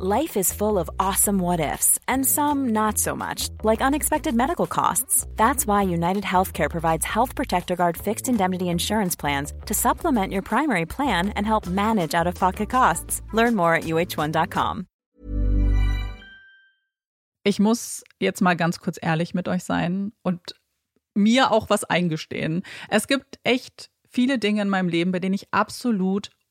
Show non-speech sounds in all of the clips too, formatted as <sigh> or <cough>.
Life is full of awesome what ifs, and some not so much, like unexpected medical costs. That's why United Healthcare provides Health Protector Guard fixed indemnity insurance plans to supplement your primary plan and help manage out of pocket costs. Learn more at uh1.com. Ich muss jetzt mal ganz kurz ehrlich mit euch sein und mir auch was eingestehen. Es gibt echt viele Dinge in meinem Leben, bei denen ich absolut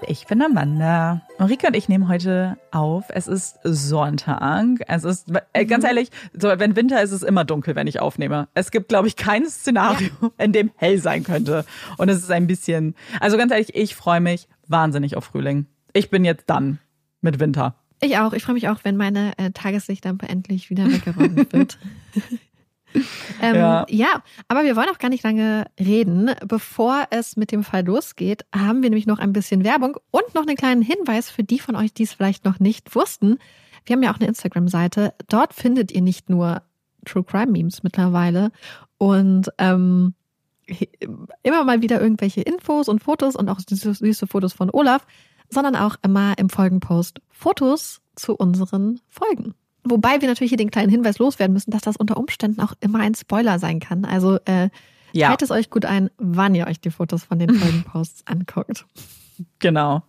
Und ich bin Amanda. Marika und ich nehmen heute auf. Es ist Sonntag. Es ist, äh, ganz mhm. ehrlich, so, wenn Winter ist, ist es immer dunkel, wenn ich aufnehme. Es gibt, glaube ich, kein Szenario, ja. in dem hell sein könnte. Und es ist ein bisschen, also ganz ehrlich, ich freue mich wahnsinnig auf Frühling. Ich bin jetzt dann mit Winter. Ich auch. Ich freue mich auch, wenn meine äh, Tageslichtlampe endlich wieder weggeräumt <laughs> wird. Ähm, ja. ja, aber wir wollen auch gar nicht lange reden. Bevor es mit dem Fall losgeht, haben wir nämlich noch ein bisschen Werbung und noch einen kleinen Hinweis für die von euch, die es vielleicht noch nicht wussten. Wir haben ja auch eine Instagram-Seite. Dort findet ihr nicht nur True Crime Memes mittlerweile und ähm, immer mal wieder irgendwelche Infos und Fotos und auch süße, süße Fotos von Olaf, sondern auch immer im Folgenpost Fotos zu unseren Folgen. Wobei wir natürlich hier den kleinen Hinweis loswerden müssen, dass das unter Umständen auch immer ein Spoiler sein kann. Also äh, ja. es euch gut ein, wann ihr euch die Fotos von den Folgenposts <laughs> anguckt. Genau.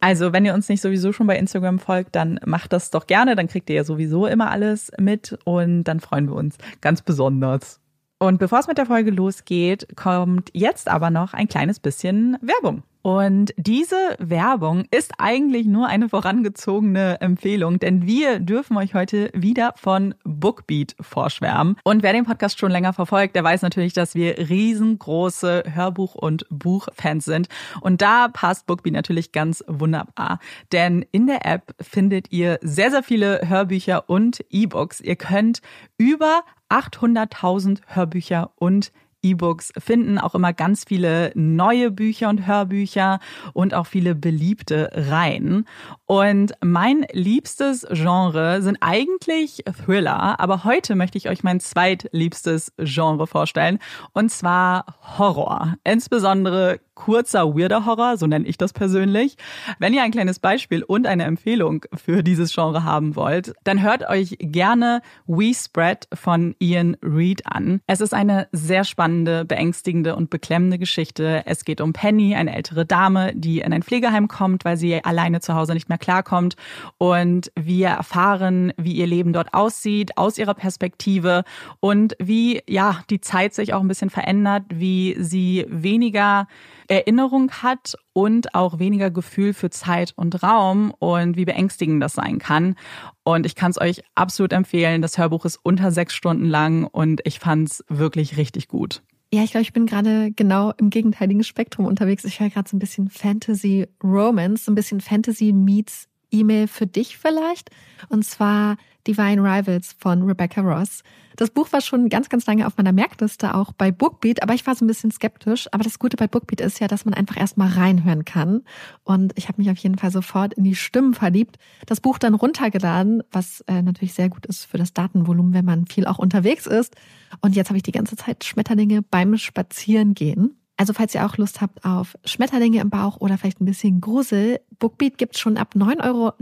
Also, wenn ihr uns nicht sowieso schon bei Instagram folgt, dann macht das doch gerne. Dann kriegt ihr ja sowieso immer alles mit und dann freuen wir uns ganz besonders. Und bevor es mit der Folge losgeht, kommt jetzt aber noch ein kleines bisschen Werbung. Und diese Werbung ist eigentlich nur eine vorangezogene Empfehlung, denn wir dürfen euch heute wieder von Bookbeat vorschwärmen. Und wer den Podcast schon länger verfolgt, der weiß natürlich, dass wir riesengroße Hörbuch- und Buchfans sind. Und da passt Bookbeat natürlich ganz wunderbar. Denn in der App findet ihr sehr, sehr viele Hörbücher und E-Books. Ihr könnt über 800.000 Hörbücher und E-Books finden, auch immer ganz viele neue Bücher und Hörbücher und auch viele beliebte Reihen. Und mein liebstes Genre sind eigentlich Thriller, aber heute möchte ich euch mein zweitliebstes Genre vorstellen, und zwar Horror. Insbesondere kurzer, weirder Horror, so nenne ich das persönlich. Wenn ihr ein kleines Beispiel und eine Empfehlung für dieses Genre haben wollt, dann hört euch gerne We Spread von Ian Reed an. Es ist eine sehr spannende, beängstigende und beklemmende Geschichte. Es geht um Penny, eine ältere Dame, die in ein Pflegeheim kommt, weil sie alleine zu Hause nicht mehr klarkommt. Und wir erfahren, wie ihr Leben dort aussieht, aus ihrer Perspektive und wie, ja, die Zeit sich auch ein bisschen verändert, wie sie weniger Erinnerung hat und auch weniger Gefühl für Zeit und Raum und wie beängstigend das sein kann. Und ich kann es euch absolut empfehlen. Das Hörbuch ist unter sechs Stunden lang und ich fand es wirklich richtig gut. Ja, ich glaube, ich bin gerade genau im gegenteiligen Spektrum unterwegs. Ich höre gerade so ein bisschen Fantasy Romance, so ein bisschen Fantasy meets E-Mail für dich vielleicht. Und zwar Divine Rivals von Rebecca Ross. Das Buch war schon ganz, ganz lange auf meiner Merkliste, auch bei Bookbeat, aber ich war so ein bisschen skeptisch. Aber das Gute bei Bookbeat ist ja, dass man einfach erstmal reinhören kann. Und ich habe mich auf jeden Fall sofort in die Stimmen verliebt. Das Buch dann runtergeladen, was äh, natürlich sehr gut ist für das Datenvolumen, wenn man viel auch unterwegs ist. Und jetzt habe ich die ganze Zeit Schmetterlinge beim Spazierengehen. Also falls ihr auch Lust habt auf Schmetterlinge im Bauch oder vielleicht ein bisschen Grusel, Bookbeat gibt's schon ab 9,99 Euro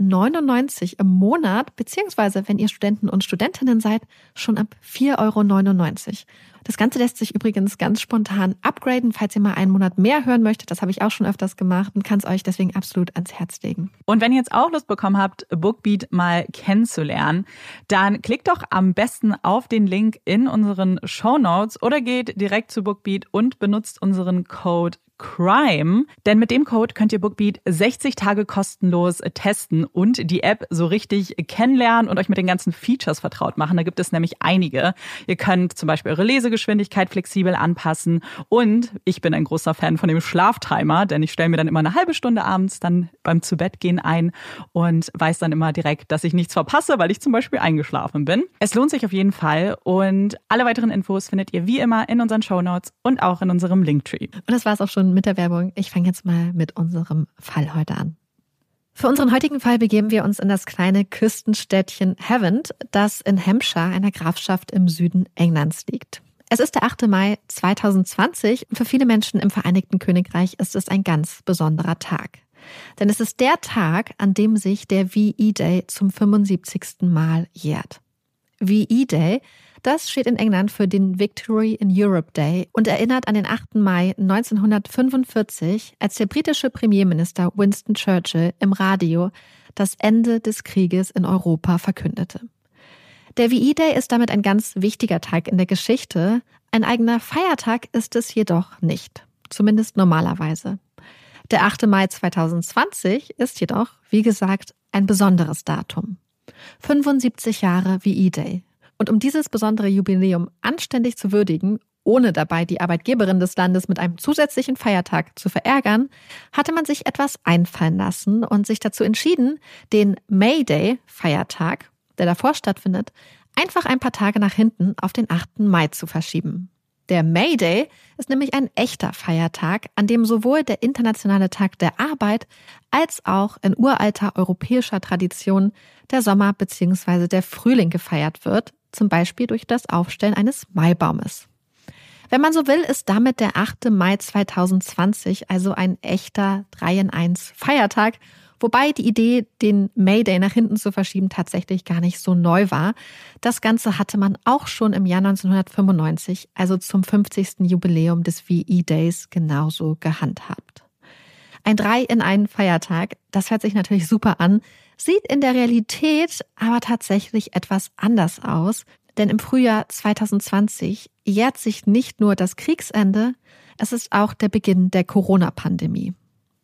im Monat, beziehungsweise wenn ihr Studenten und Studentinnen seid, schon ab 4,99 Euro. Das Ganze lässt sich übrigens ganz spontan upgraden, falls ihr mal einen Monat mehr hören möchtet. Das habe ich auch schon öfters gemacht und kann es euch deswegen absolut ans Herz legen. Und wenn ihr jetzt auch Lust bekommen habt, Bookbeat mal kennenzulernen, dann klickt doch am besten auf den Link in unseren Show Notes oder geht direkt zu Bookbeat und benutzt unseren Code Crime, denn mit dem Code könnt ihr Bookbeat 60 Tage kostenlos testen und die App so richtig kennenlernen und euch mit den ganzen Features vertraut machen. Da gibt es nämlich einige. Ihr könnt zum Beispiel eure Lesegeschwindigkeit flexibel anpassen und ich bin ein großer Fan von dem Schlaftimer, denn ich stelle mir dann immer eine halbe Stunde abends dann beim Zubettgehen ein und weiß dann immer direkt, dass ich nichts verpasse, weil ich zum Beispiel eingeschlafen bin. Es lohnt sich auf jeden Fall und alle weiteren Infos findet ihr wie immer in unseren Show Notes und auch in unserem Linktree. Und das war es auch schon mit der Werbung. Ich fange jetzt mal mit unserem Fall heute an. Für unseren heutigen Fall begeben wir uns in das kleine Küstenstädtchen Havant, das in Hampshire, einer Grafschaft im Süden Englands liegt. Es ist der 8. Mai 2020 und für viele Menschen im Vereinigten Königreich ist es ein ganz besonderer Tag. Denn es ist der Tag, an dem sich der VE Day zum 75. Mal jährt. VE Day das steht in England für den Victory in Europe Day und erinnert an den 8. Mai 1945, als der britische Premierminister Winston Churchill im Radio das Ende des Krieges in Europa verkündete. Der VE Day ist damit ein ganz wichtiger Tag in der Geschichte. Ein eigener Feiertag ist es jedoch nicht. Zumindest normalerweise. Der 8. Mai 2020 ist jedoch, wie gesagt, ein besonderes Datum. 75 Jahre VE Day. Und um dieses besondere Jubiläum anständig zu würdigen, ohne dabei die Arbeitgeberin des Landes mit einem zusätzlichen Feiertag zu verärgern, hatte man sich etwas einfallen lassen und sich dazu entschieden, den May Day Feiertag, der davor stattfindet, einfach ein paar Tage nach hinten auf den 8. Mai zu verschieben. Der May Day ist nämlich ein echter Feiertag, an dem sowohl der internationale Tag der Arbeit als auch in uralter europäischer Tradition der Sommer bzw. der Frühling gefeiert wird, zum Beispiel durch das Aufstellen eines Maibaumes. Wenn man so will, ist damit der 8. Mai 2020 also ein echter 3 in 1 Feiertag, wobei die Idee, den May Day nach hinten zu verschieben, tatsächlich gar nicht so neu war. Das Ganze hatte man auch schon im Jahr 1995, also zum 50. Jubiläum des VE Days, genauso gehandhabt. Ein 3 in 1 Feiertag, das hört sich natürlich super an, sieht in der Realität aber tatsächlich etwas anders aus, denn im Frühjahr 2020 jährt sich nicht nur das Kriegsende, es ist auch der Beginn der Corona-Pandemie.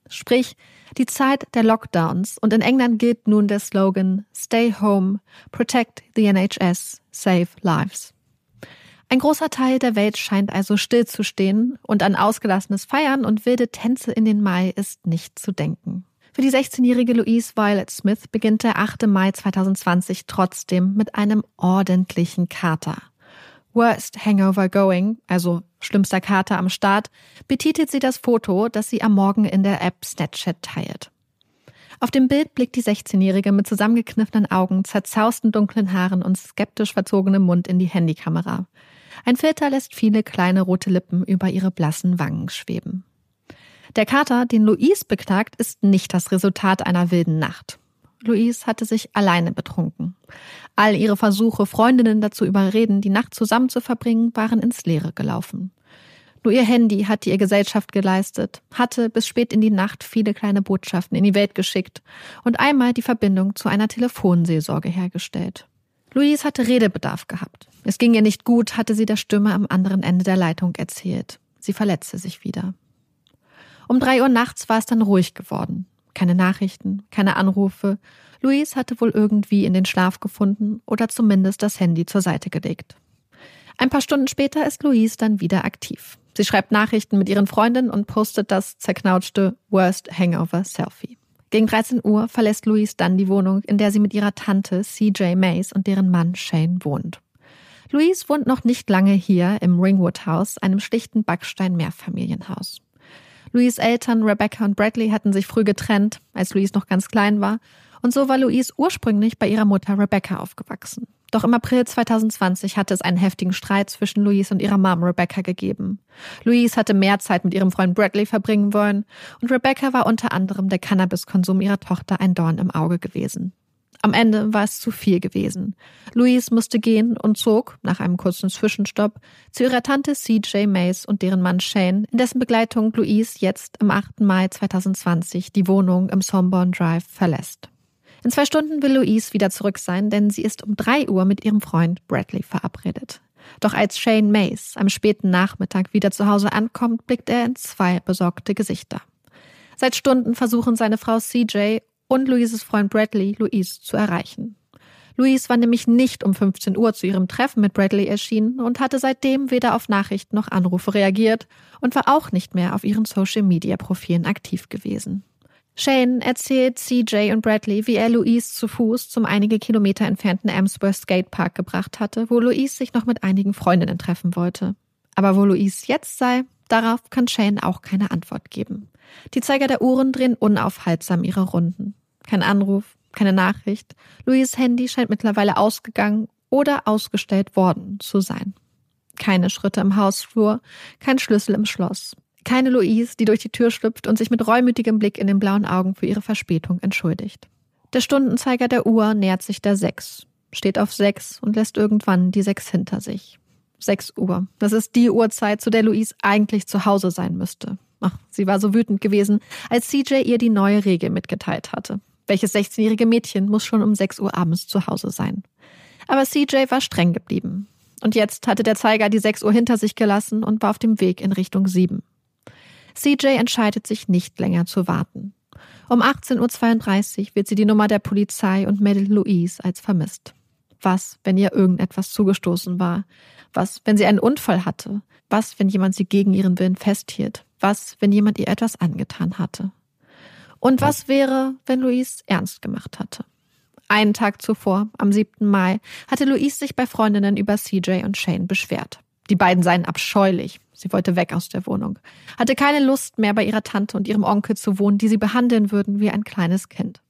Sprich, die Zeit der Lockdowns und in England gilt nun der Slogan Stay Home, Protect the NHS, Save Lives. Ein großer Teil der Welt scheint also stillzustehen und an ausgelassenes Feiern und wilde Tänze in den Mai ist nicht zu denken. Für die 16-jährige Louise Violet Smith beginnt der 8. Mai 2020 trotzdem mit einem ordentlichen Kater. Worst Hangover Going, also schlimmster Kater am Start, betitelt sie das Foto, das sie am Morgen in der App Snapchat teilt. Auf dem Bild blickt die 16-Jährige mit zusammengekniffenen Augen, zerzausten dunklen Haaren und skeptisch verzogenem Mund in die Handykamera. Ein Filter lässt viele kleine rote Lippen über ihre blassen Wangen schweben. Der Kater, den Louise beklagt, ist nicht das Resultat einer wilden Nacht. Louise hatte sich alleine betrunken. All ihre Versuche, Freundinnen dazu überreden, die Nacht zusammen zu verbringen, waren ins Leere gelaufen. Nur ihr Handy hatte ihr Gesellschaft geleistet, hatte bis spät in die Nacht viele kleine Botschaften in die Welt geschickt und einmal die Verbindung zu einer Telefonseelsorge hergestellt. Louise hatte Redebedarf gehabt. Es ging ihr nicht gut, hatte sie der Stimme am anderen Ende der Leitung erzählt. Sie verletzte sich wieder. Um drei Uhr nachts war es dann ruhig geworden. Keine Nachrichten, keine Anrufe. Louise hatte wohl irgendwie in den Schlaf gefunden oder zumindest das Handy zur Seite gelegt. Ein paar Stunden später ist Louise dann wieder aktiv. Sie schreibt Nachrichten mit ihren Freundinnen und postet das zerknautschte Worst Hangover Selfie. Gegen 13 Uhr verlässt Louise dann die Wohnung, in der sie mit ihrer Tante CJ Mays und deren Mann Shane wohnt. Louise wohnt noch nicht lange hier im Ringwood House, einem schlichten Backstein-Mehrfamilienhaus. Louise Eltern, Rebecca und Bradley hatten sich früh getrennt, als Louise noch ganz klein war, und so war Louise ursprünglich bei ihrer Mutter Rebecca aufgewachsen. Doch im April 2020 hatte es einen heftigen Streit zwischen Louise und ihrer Mom Rebecca gegeben. Louise hatte mehr Zeit mit ihrem Freund Bradley verbringen wollen und Rebecca war unter anderem der Cannabiskonsum ihrer Tochter ein Dorn im Auge gewesen. Am Ende war es zu viel gewesen. Louise musste gehen und zog, nach einem kurzen Zwischenstopp, zu ihrer Tante CJ Mays und deren Mann Shane, in dessen Begleitung Louise jetzt am 8. Mai 2020 die Wohnung im Somborn Drive verlässt. In zwei Stunden will Louise wieder zurück sein, denn sie ist um drei Uhr mit ihrem Freund Bradley verabredet. Doch als Shane Mays am späten Nachmittag wieder zu Hause ankommt, blickt er in zwei besorgte Gesichter. Seit Stunden versuchen seine Frau CJ und Louises Freund Bradley Louise zu erreichen. Louise war nämlich nicht um 15 Uhr zu ihrem Treffen mit Bradley erschienen und hatte seitdem weder auf Nachrichten noch Anrufe reagiert und war auch nicht mehr auf ihren Social-Media-Profilen aktiv gewesen. Shane erzählt CJ und Bradley, wie er Louise zu Fuß zum einige Kilometer entfernten Amsworth Skatepark gebracht hatte, wo Louise sich noch mit einigen Freundinnen treffen wollte. Aber wo Louise jetzt sei, darauf kann Shane auch keine Antwort geben. Die Zeiger der Uhren drehen unaufhaltsam ihre Runden. Kein Anruf, keine Nachricht. Louis Handy scheint mittlerweile ausgegangen oder ausgestellt worden zu sein. Keine Schritte im Hausflur, kein Schlüssel im Schloss. Keine Louise, die durch die Tür schlüpft und sich mit reumütigem Blick in den blauen Augen für ihre Verspätung entschuldigt. Der Stundenzeiger der Uhr nähert sich der sechs, steht auf sechs und lässt irgendwann die sechs hinter sich. Sechs Uhr. Das ist die Uhrzeit, zu der Louise eigentlich zu Hause sein müsste. Ach, sie war so wütend gewesen, als CJ ihr die neue Regel mitgeteilt hatte. Welches 16-jährige Mädchen muss schon um 6 Uhr abends zu Hause sein? Aber CJ war streng geblieben. Und jetzt hatte der Zeiger die 6 Uhr hinter sich gelassen und war auf dem Weg in Richtung 7. CJ entscheidet sich nicht länger zu warten. Um 18.32 Uhr wird sie die Nummer der Polizei und meldet Louise als vermisst. Was, wenn ihr irgendetwas zugestoßen war? Was, wenn sie einen Unfall hatte? Was, wenn jemand sie gegen ihren Willen festhielt? Was, wenn jemand ihr etwas angetan hatte? Und was wäre, wenn Louise ernst gemacht hatte? Einen Tag zuvor, am 7. Mai, hatte Louise sich bei Freundinnen über CJ und Shane beschwert. Die beiden seien abscheulich. Sie wollte weg aus der Wohnung. Hatte keine Lust mehr bei ihrer Tante und ihrem Onkel zu wohnen, die sie behandeln würden wie ein kleines Kind.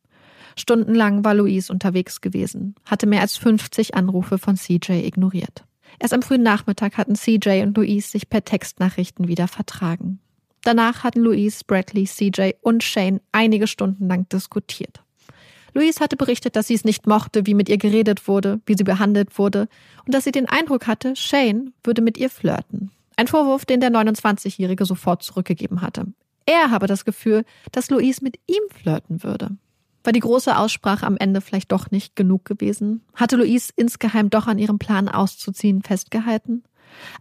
Stundenlang war Louise unterwegs gewesen, hatte mehr als 50 Anrufe von CJ ignoriert. Erst am frühen Nachmittag hatten CJ und Louise sich per Textnachrichten wieder vertragen. Danach hatten Louise, Bradley, CJ und Shane einige Stunden lang diskutiert. Louise hatte berichtet, dass sie es nicht mochte, wie mit ihr geredet wurde, wie sie behandelt wurde und dass sie den Eindruck hatte, Shane würde mit ihr flirten. Ein Vorwurf, den der 29-Jährige sofort zurückgegeben hatte. Er habe das Gefühl, dass Louise mit ihm flirten würde. War die große Aussprache am Ende vielleicht doch nicht genug gewesen? Hatte Louise insgeheim doch an ihrem Plan auszuziehen festgehalten?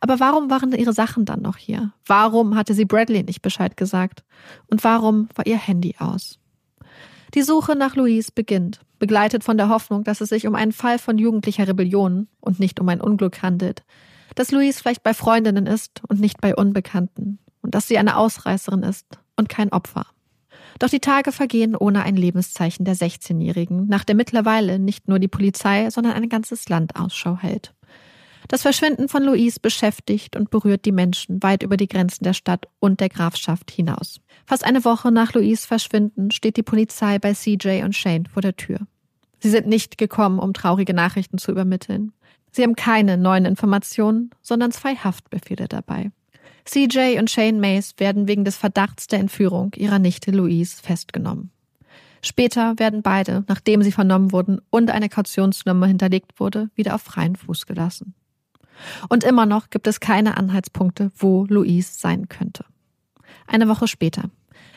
Aber warum waren ihre Sachen dann noch hier? Warum hatte sie Bradley nicht Bescheid gesagt? Und warum war ihr Handy aus? Die Suche nach Louise beginnt, begleitet von der Hoffnung, dass es sich um einen Fall von jugendlicher Rebellion und nicht um ein Unglück handelt, dass Louise vielleicht bei Freundinnen ist und nicht bei Unbekannten und dass sie eine Ausreißerin ist und kein Opfer. Doch die Tage vergehen ohne ein Lebenszeichen der 16-Jährigen, nach der mittlerweile nicht nur die Polizei, sondern ein ganzes Land Ausschau hält. Das Verschwinden von Louise beschäftigt und berührt die Menschen weit über die Grenzen der Stadt und der Grafschaft hinaus. Fast eine Woche nach Louise Verschwinden steht die Polizei bei CJ und Shane vor der Tür. Sie sind nicht gekommen, um traurige Nachrichten zu übermitteln. Sie haben keine neuen Informationen, sondern zwei Haftbefehle dabei. CJ und Shane Mays werden wegen des Verdachts der Entführung ihrer Nichte Louise festgenommen. Später werden beide, nachdem sie vernommen wurden und eine Kautionsnummer hinterlegt wurde, wieder auf freien Fuß gelassen. Und immer noch gibt es keine Anhaltspunkte, wo Louise sein könnte. Eine Woche später.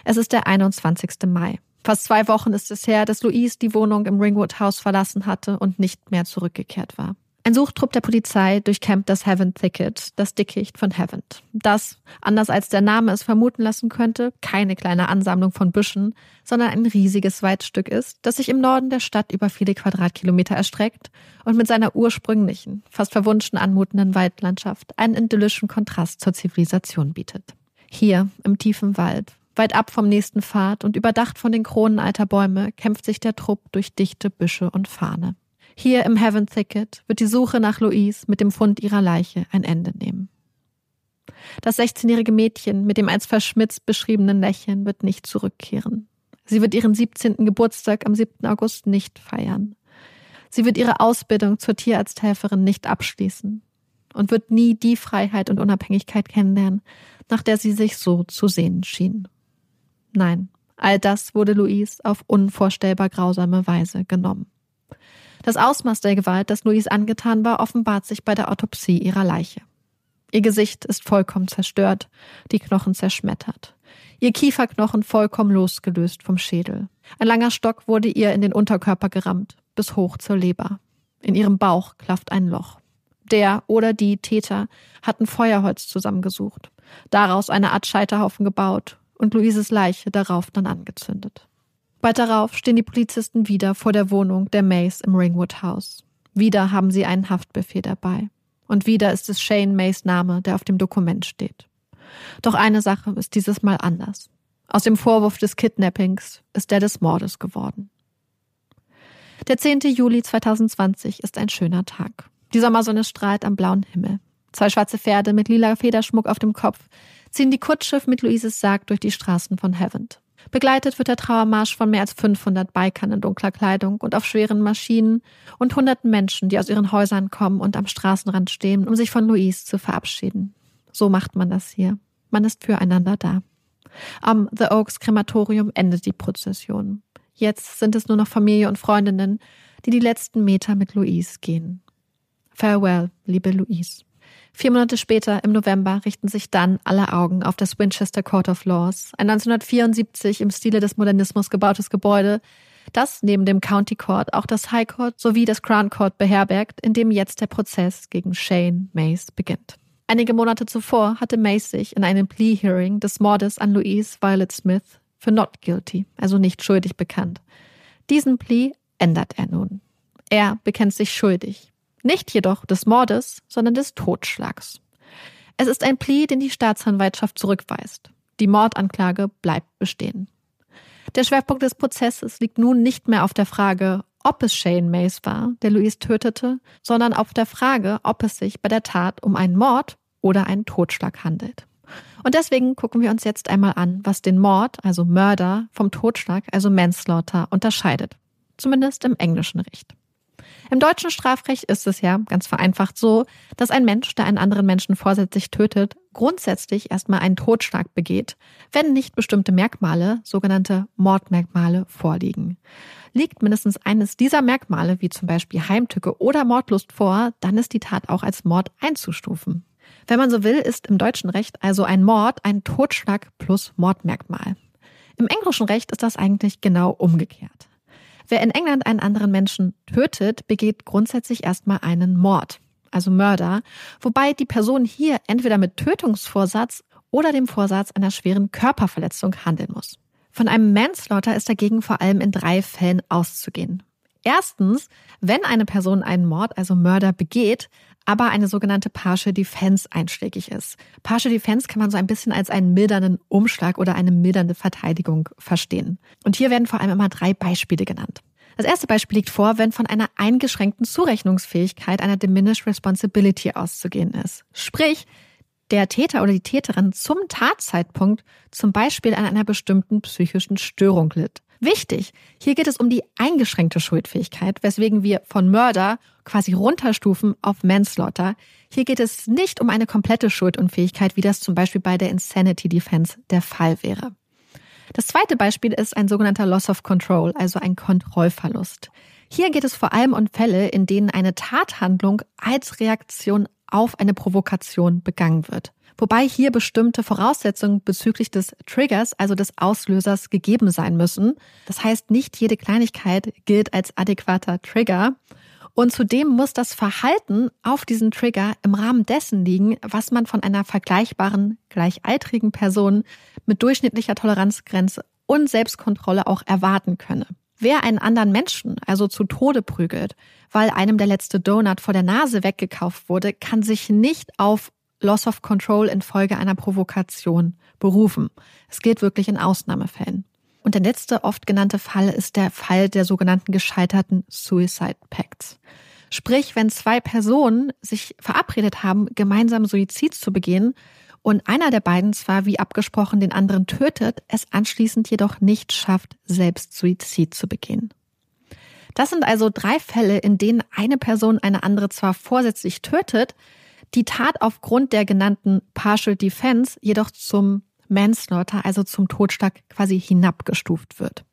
Es ist der 21. Mai. Fast zwei Wochen ist es her, dass Louise die Wohnung im Ringwood House verlassen hatte und nicht mehr zurückgekehrt war. Ein Suchtrupp der Polizei durchkämmt das Heaven Thicket, das Dickicht von Heaven. Das, anders als der Name es vermuten lassen könnte, keine kleine Ansammlung von Büschen, sondern ein riesiges Waldstück ist, das sich im Norden der Stadt über viele Quadratkilometer erstreckt und mit seiner ursprünglichen, fast verwunschen anmutenden Waldlandschaft einen idyllischen Kontrast zur Zivilisation bietet. Hier, im tiefen Wald, weit ab vom nächsten Pfad und überdacht von den Kronen alter Bäume, kämpft sich der Trupp durch dichte Büsche und Fahne. Hier im Heaven Thicket wird die Suche nach Louise mit dem Fund ihrer Leiche ein Ende nehmen. Das 16-jährige Mädchen mit dem als verschmitzt beschriebenen Lächeln wird nicht zurückkehren. Sie wird ihren 17. Geburtstag am 7. August nicht feiern. Sie wird ihre Ausbildung zur Tierarzthelferin nicht abschließen und wird nie die Freiheit und Unabhängigkeit kennenlernen, nach der sie sich so zu sehen schien. Nein, all das wurde Louise auf unvorstellbar grausame Weise genommen. Das Ausmaß der Gewalt, das Louise angetan war, offenbart sich bei der Autopsie ihrer Leiche. Ihr Gesicht ist vollkommen zerstört, die Knochen zerschmettert. Ihr Kieferknochen vollkommen losgelöst vom Schädel. Ein langer Stock wurde ihr in den Unterkörper gerammt, bis hoch zur Leber. In ihrem Bauch klafft ein Loch. Der oder die Täter hatten Feuerholz zusammengesucht, daraus eine Art Scheiterhaufen gebaut und Luises Leiche darauf dann angezündet. Bald darauf stehen die Polizisten wieder vor der Wohnung der Mays im Ringwood House. Wieder haben sie einen Haftbefehl dabei. Und wieder ist es Shane Mays Name, der auf dem Dokument steht. Doch eine Sache ist dieses Mal anders. Aus dem Vorwurf des Kidnappings ist der des Mordes geworden. Der 10. Juli 2020 ist ein schöner Tag. Die Sommersonne strahlt am blauen Himmel. Zwei schwarze Pferde mit lila Federschmuck auf dem Kopf ziehen die Kutschschiff mit Luises Sarg durch die Straßen von Havant. Begleitet wird der Trauermarsch von mehr als 500 Bikern in dunkler Kleidung und auf schweren Maschinen und hunderten Menschen, die aus ihren Häusern kommen und am Straßenrand stehen, um sich von Louise zu verabschieden. So macht man das hier. Man ist füreinander da. Am The Oaks Krematorium endet die Prozession. Jetzt sind es nur noch Familie und Freundinnen, die die letzten Meter mit Louise gehen. Farewell, liebe Louise. Vier Monate später, im November, richten sich dann alle Augen auf das Winchester Court of Laws, ein 1974 im Stile des Modernismus gebautes Gebäude, das neben dem County Court auch das High Court sowie das Crown Court beherbergt, in dem jetzt der Prozess gegen Shane Mays beginnt. Einige Monate zuvor hatte Mays sich in einem Plea Hearing des Mordes an Louise Violet Smith für not guilty, also nicht schuldig bekannt. Diesen Plea ändert er nun. Er bekennt sich schuldig, nicht jedoch des Mordes, sondern des Totschlags. Es ist ein Plea, den die Staatsanwaltschaft zurückweist. Die Mordanklage bleibt bestehen. Der Schwerpunkt des Prozesses liegt nun nicht mehr auf der Frage, ob es Shane Mays war, der Louise tötete, sondern auf der Frage, ob es sich bei der Tat um einen Mord oder einen Totschlag handelt. Und deswegen gucken wir uns jetzt einmal an, was den Mord, also Mörder, vom Totschlag, also Manslaughter, unterscheidet. Zumindest im englischen Recht. Im deutschen Strafrecht ist es ja ganz vereinfacht so, dass ein Mensch, der einen anderen Menschen vorsätzlich tötet, grundsätzlich erstmal einen Totschlag begeht, wenn nicht bestimmte Merkmale, sogenannte Mordmerkmale, vorliegen. Liegt mindestens eines dieser Merkmale, wie zum Beispiel Heimtücke oder Mordlust vor, dann ist die Tat auch als Mord einzustufen. Wenn man so will, ist im deutschen Recht also ein Mord ein Totschlag plus Mordmerkmal. Im englischen Recht ist das eigentlich genau umgekehrt. Wer in England einen anderen Menschen tötet, begeht grundsätzlich erstmal einen Mord. also Mörder, wobei die Person hier entweder mit Tötungsvorsatz oder dem Vorsatz einer schweren Körperverletzung handeln muss. Von einem Manslaughter ist dagegen vor allem in drei Fällen auszugehen. Erstens, wenn eine Person einen Mord, also Mörder, begeht, aber eine sogenannte Partial Defense einschlägig ist. Partial Defense kann man so ein bisschen als einen mildernden Umschlag oder eine mildernde Verteidigung verstehen. Und hier werden vor allem immer drei Beispiele genannt. Das erste Beispiel liegt vor, wenn von einer eingeschränkten Zurechnungsfähigkeit einer Diminished Responsibility auszugehen ist. Sprich, der Täter oder die Täterin zum Tatzeitpunkt zum Beispiel an einer bestimmten psychischen Störung litt. Wichtig, hier geht es um die eingeschränkte Schuldfähigkeit, weswegen wir von Mörder quasi runterstufen auf Manslaughter. Hier geht es nicht um eine komplette Schuldunfähigkeit, wie das zum Beispiel bei der Insanity Defense der Fall wäre. Das zweite Beispiel ist ein sogenannter Loss of Control, also ein Kontrollverlust. Hier geht es vor allem um Fälle, in denen eine Tathandlung als Reaktion auf eine Provokation begangen wird. Wobei hier bestimmte Voraussetzungen bezüglich des Triggers, also des Auslösers, gegeben sein müssen. Das heißt, nicht jede Kleinigkeit gilt als adäquater Trigger. Und zudem muss das Verhalten auf diesen Trigger im Rahmen dessen liegen, was man von einer vergleichbaren, gleichaltrigen Person mit durchschnittlicher Toleranzgrenze und Selbstkontrolle auch erwarten könne. Wer einen anderen Menschen also zu Tode prügelt, weil einem der letzte Donut vor der Nase weggekauft wurde, kann sich nicht auf Loss of Control infolge einer Provokation berufen. Es gilt wirklich in Ausnahmefällen. Und der letzte oft genannte Fall ist der Fall der sogenannten gescheiterten Suicide Pacts. Sprich, wenn zwei Personen sich verabredet haben, gemeinsam Suizid zu begehen und einer der beiden zwar wie abgesprochen den anderen tötet, es anschließend jedoch nicht schafft, selbst Suizid zu begehen. Das sind also drei Fälle, in denen eine Person eine andere zwar vorsätzlich tötet, die Tat aufgrund der genannten Partial Defense jedoch zum Manslaughter, also zum Totschlag quasi hinabgestuft wird.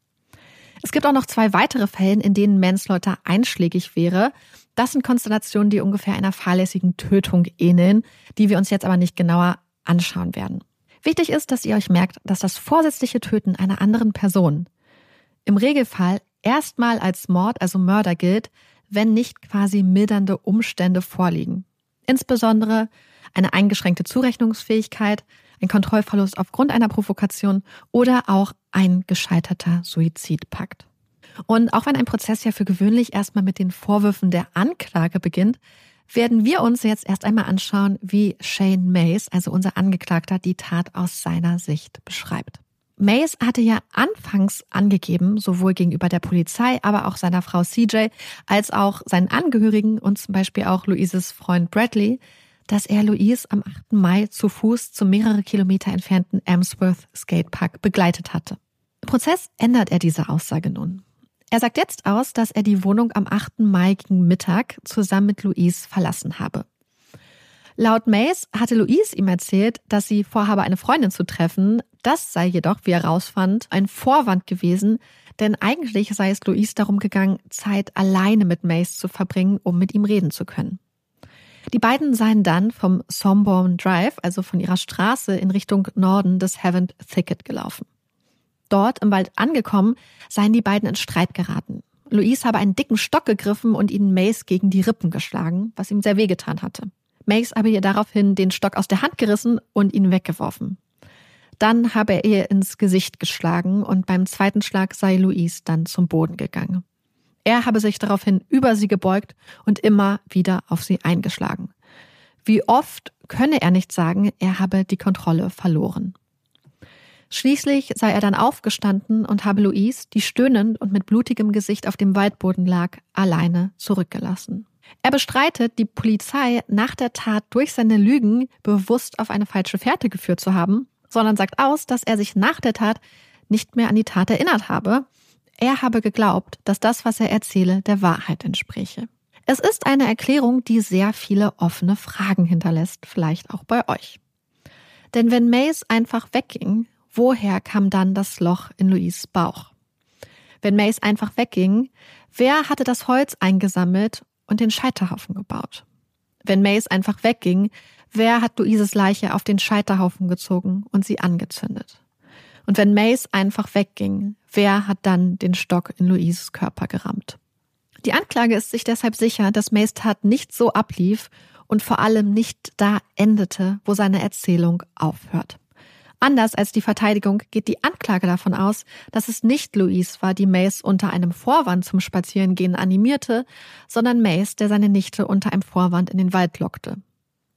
Es gibt auch noch zwei weitere Fälle, in denen Manslaughter einschlägig wäre. Das sind Konstellationen, die ungefähr einer fahrlässigen Tötung ähneln, die wir uns jetzt aber nicht genauer anschauen werden. Wichtig ist, dass ihr euch merkt, dass das vorsätzliche Töten einer anderen Person im Regelfall erstmal als Mord, also Mörder gilt, wenn nicht quasi mildernde Umstände vorliegen. Insbesondere eine eingeschränkte Zurechnungsfähigkeit, ein Kontrollverlust aufgrund einer Provokation oder auch ein gescheiterter Suizidpakt. Und auch wenn ein Prozess ja für gewöhnlich erstmal mit den Vorwürfen der Anklage beginnt, werden wir uns jetzt erst einmal anschauen, wie Shane Mays, also unser Angeklagter, die Tat aus seiner Sicht beschreibt. Mays hatte ja anfangs angegeben, sowohl gegenüber der Polizei, aber auch seiner Frau CJ, als auch seinen Angehörigen und zum Beispiel auch Louises Freund Bradley, dass er Louise am 8. Mai zu Fuß zum mehrere Kilometer entfernten Amsworth Skatepark begleitet hatte. Im Prozess ändert er diese Aussage nun. Er sagt jetzt aus, dass er die Wohnung am 8. Mai gegen Mittag zusammen mit Louise verlassen habe. Laut Mays hatte Louise ihm erzählt, dass sie vorhabe, eine Freundin zu treffen. Das sei jedoch, wie er rausfand, ein Vorwand gewesen, denn eigentlich sei es Louise darum gegangen, Zeit alleine mit Mays zu verbringen, um mit ihm reden zu können. Die beiden seien dann vom Somborn Drive, also von ihrer Straße in Richtung Norden des Heaven Thicket gelaufen. Dort im Wald angekommen, seien die beiden in Streit geraten. Louise habe einen dicken Stock gegriffen und ihnen Mace gegen die Rippen geschlagen, was ihm sehr wehgetan hatte. Mace habe ihr daraufhin den Stock aus der Hand gerissen und ihn weggeworfen. Dann habe er ihr ins Gesicht geschlagen und beim zweiten Schlag sei Louise dann zum Boden gegangen. Er habe sich daraufhin über sie gebeugt und immer wieder auf sie eingeschlagen. Wie oft könne er nicht sagen, er habe die Kontrolle verloren. Schließlich sei er dann aufgestanden und habe Louise, die stöhnend und mit blutigem Gesicht auf dem Waldboden lag, alleine zurückgelassen. Er bestreitet, die Polizei nach der Tat durch seine Lügen bewusst auf eine falsche Fährte geführt zu haben, sondern sagt aus, dass er sich nach der Tat nicht mehr an die Tat erinnert habe. Er habe geglaubt, dass das, was er erzähle, der Wahrheit entspräche. Es ist eine Erklärung, die sehr viele offene Fragen hinterlässt, vielleicht auch bei euch. Denn wenn Mace einfach wegging, woher kam dann das Loch in Louises Bauch? Wenn Mace einfach wegging, wer hatte das Holz eingesammelt und den Scheiterhaufen gebaut. Wenn Mace einfach wegging, wer hat Louises Leiche auf den Scheiterhaufen gezogen und sie angezündet? Und wenn Mace einfach wegging, wer hat dann den Stock in Louises Körper gerammt? Die Anklage ist sich deshalb sicher, dass Mays Tat nicht so ablief und vor allem nicht da endete, wo seine Erzählung aufhört. Anders als die Verteidigung geht die Anklage davon aus, dass es nicht Louise war, die Mace unter einem Vorwand zum Spazierengehen animierte, sondern Mace, der seine Nichte unter einem Vorwand in den Wald lockte.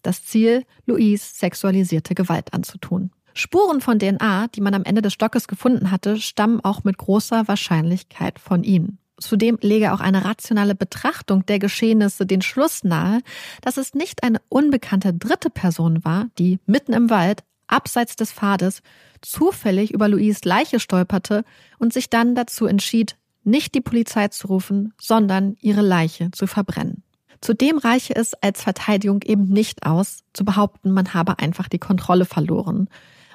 Das Ziel, Louise sexualisierte Gewalt anzutun. Spuren von DNA, die man am Ende des Stockes gefunden hatte, stammen auch mit großer Wahrscheinlichkeit von ihm. Zudem lege auch eine rationale Betrachtung der Geschehnisse den Schluss nahe, dass es nicht eine unbekannte dritte Person war, die mitten im Wald abseits des Pfades zufällig über Louise Leiche stolperte und sich dann dazu entschied, nicht die Polizei zu rufen, sondern ihre Leiche zu verbrennen. Zudem reiche es als Verteidigung eben nicht aus, zu behaupten, man habe einfach die Kontrolle verloren.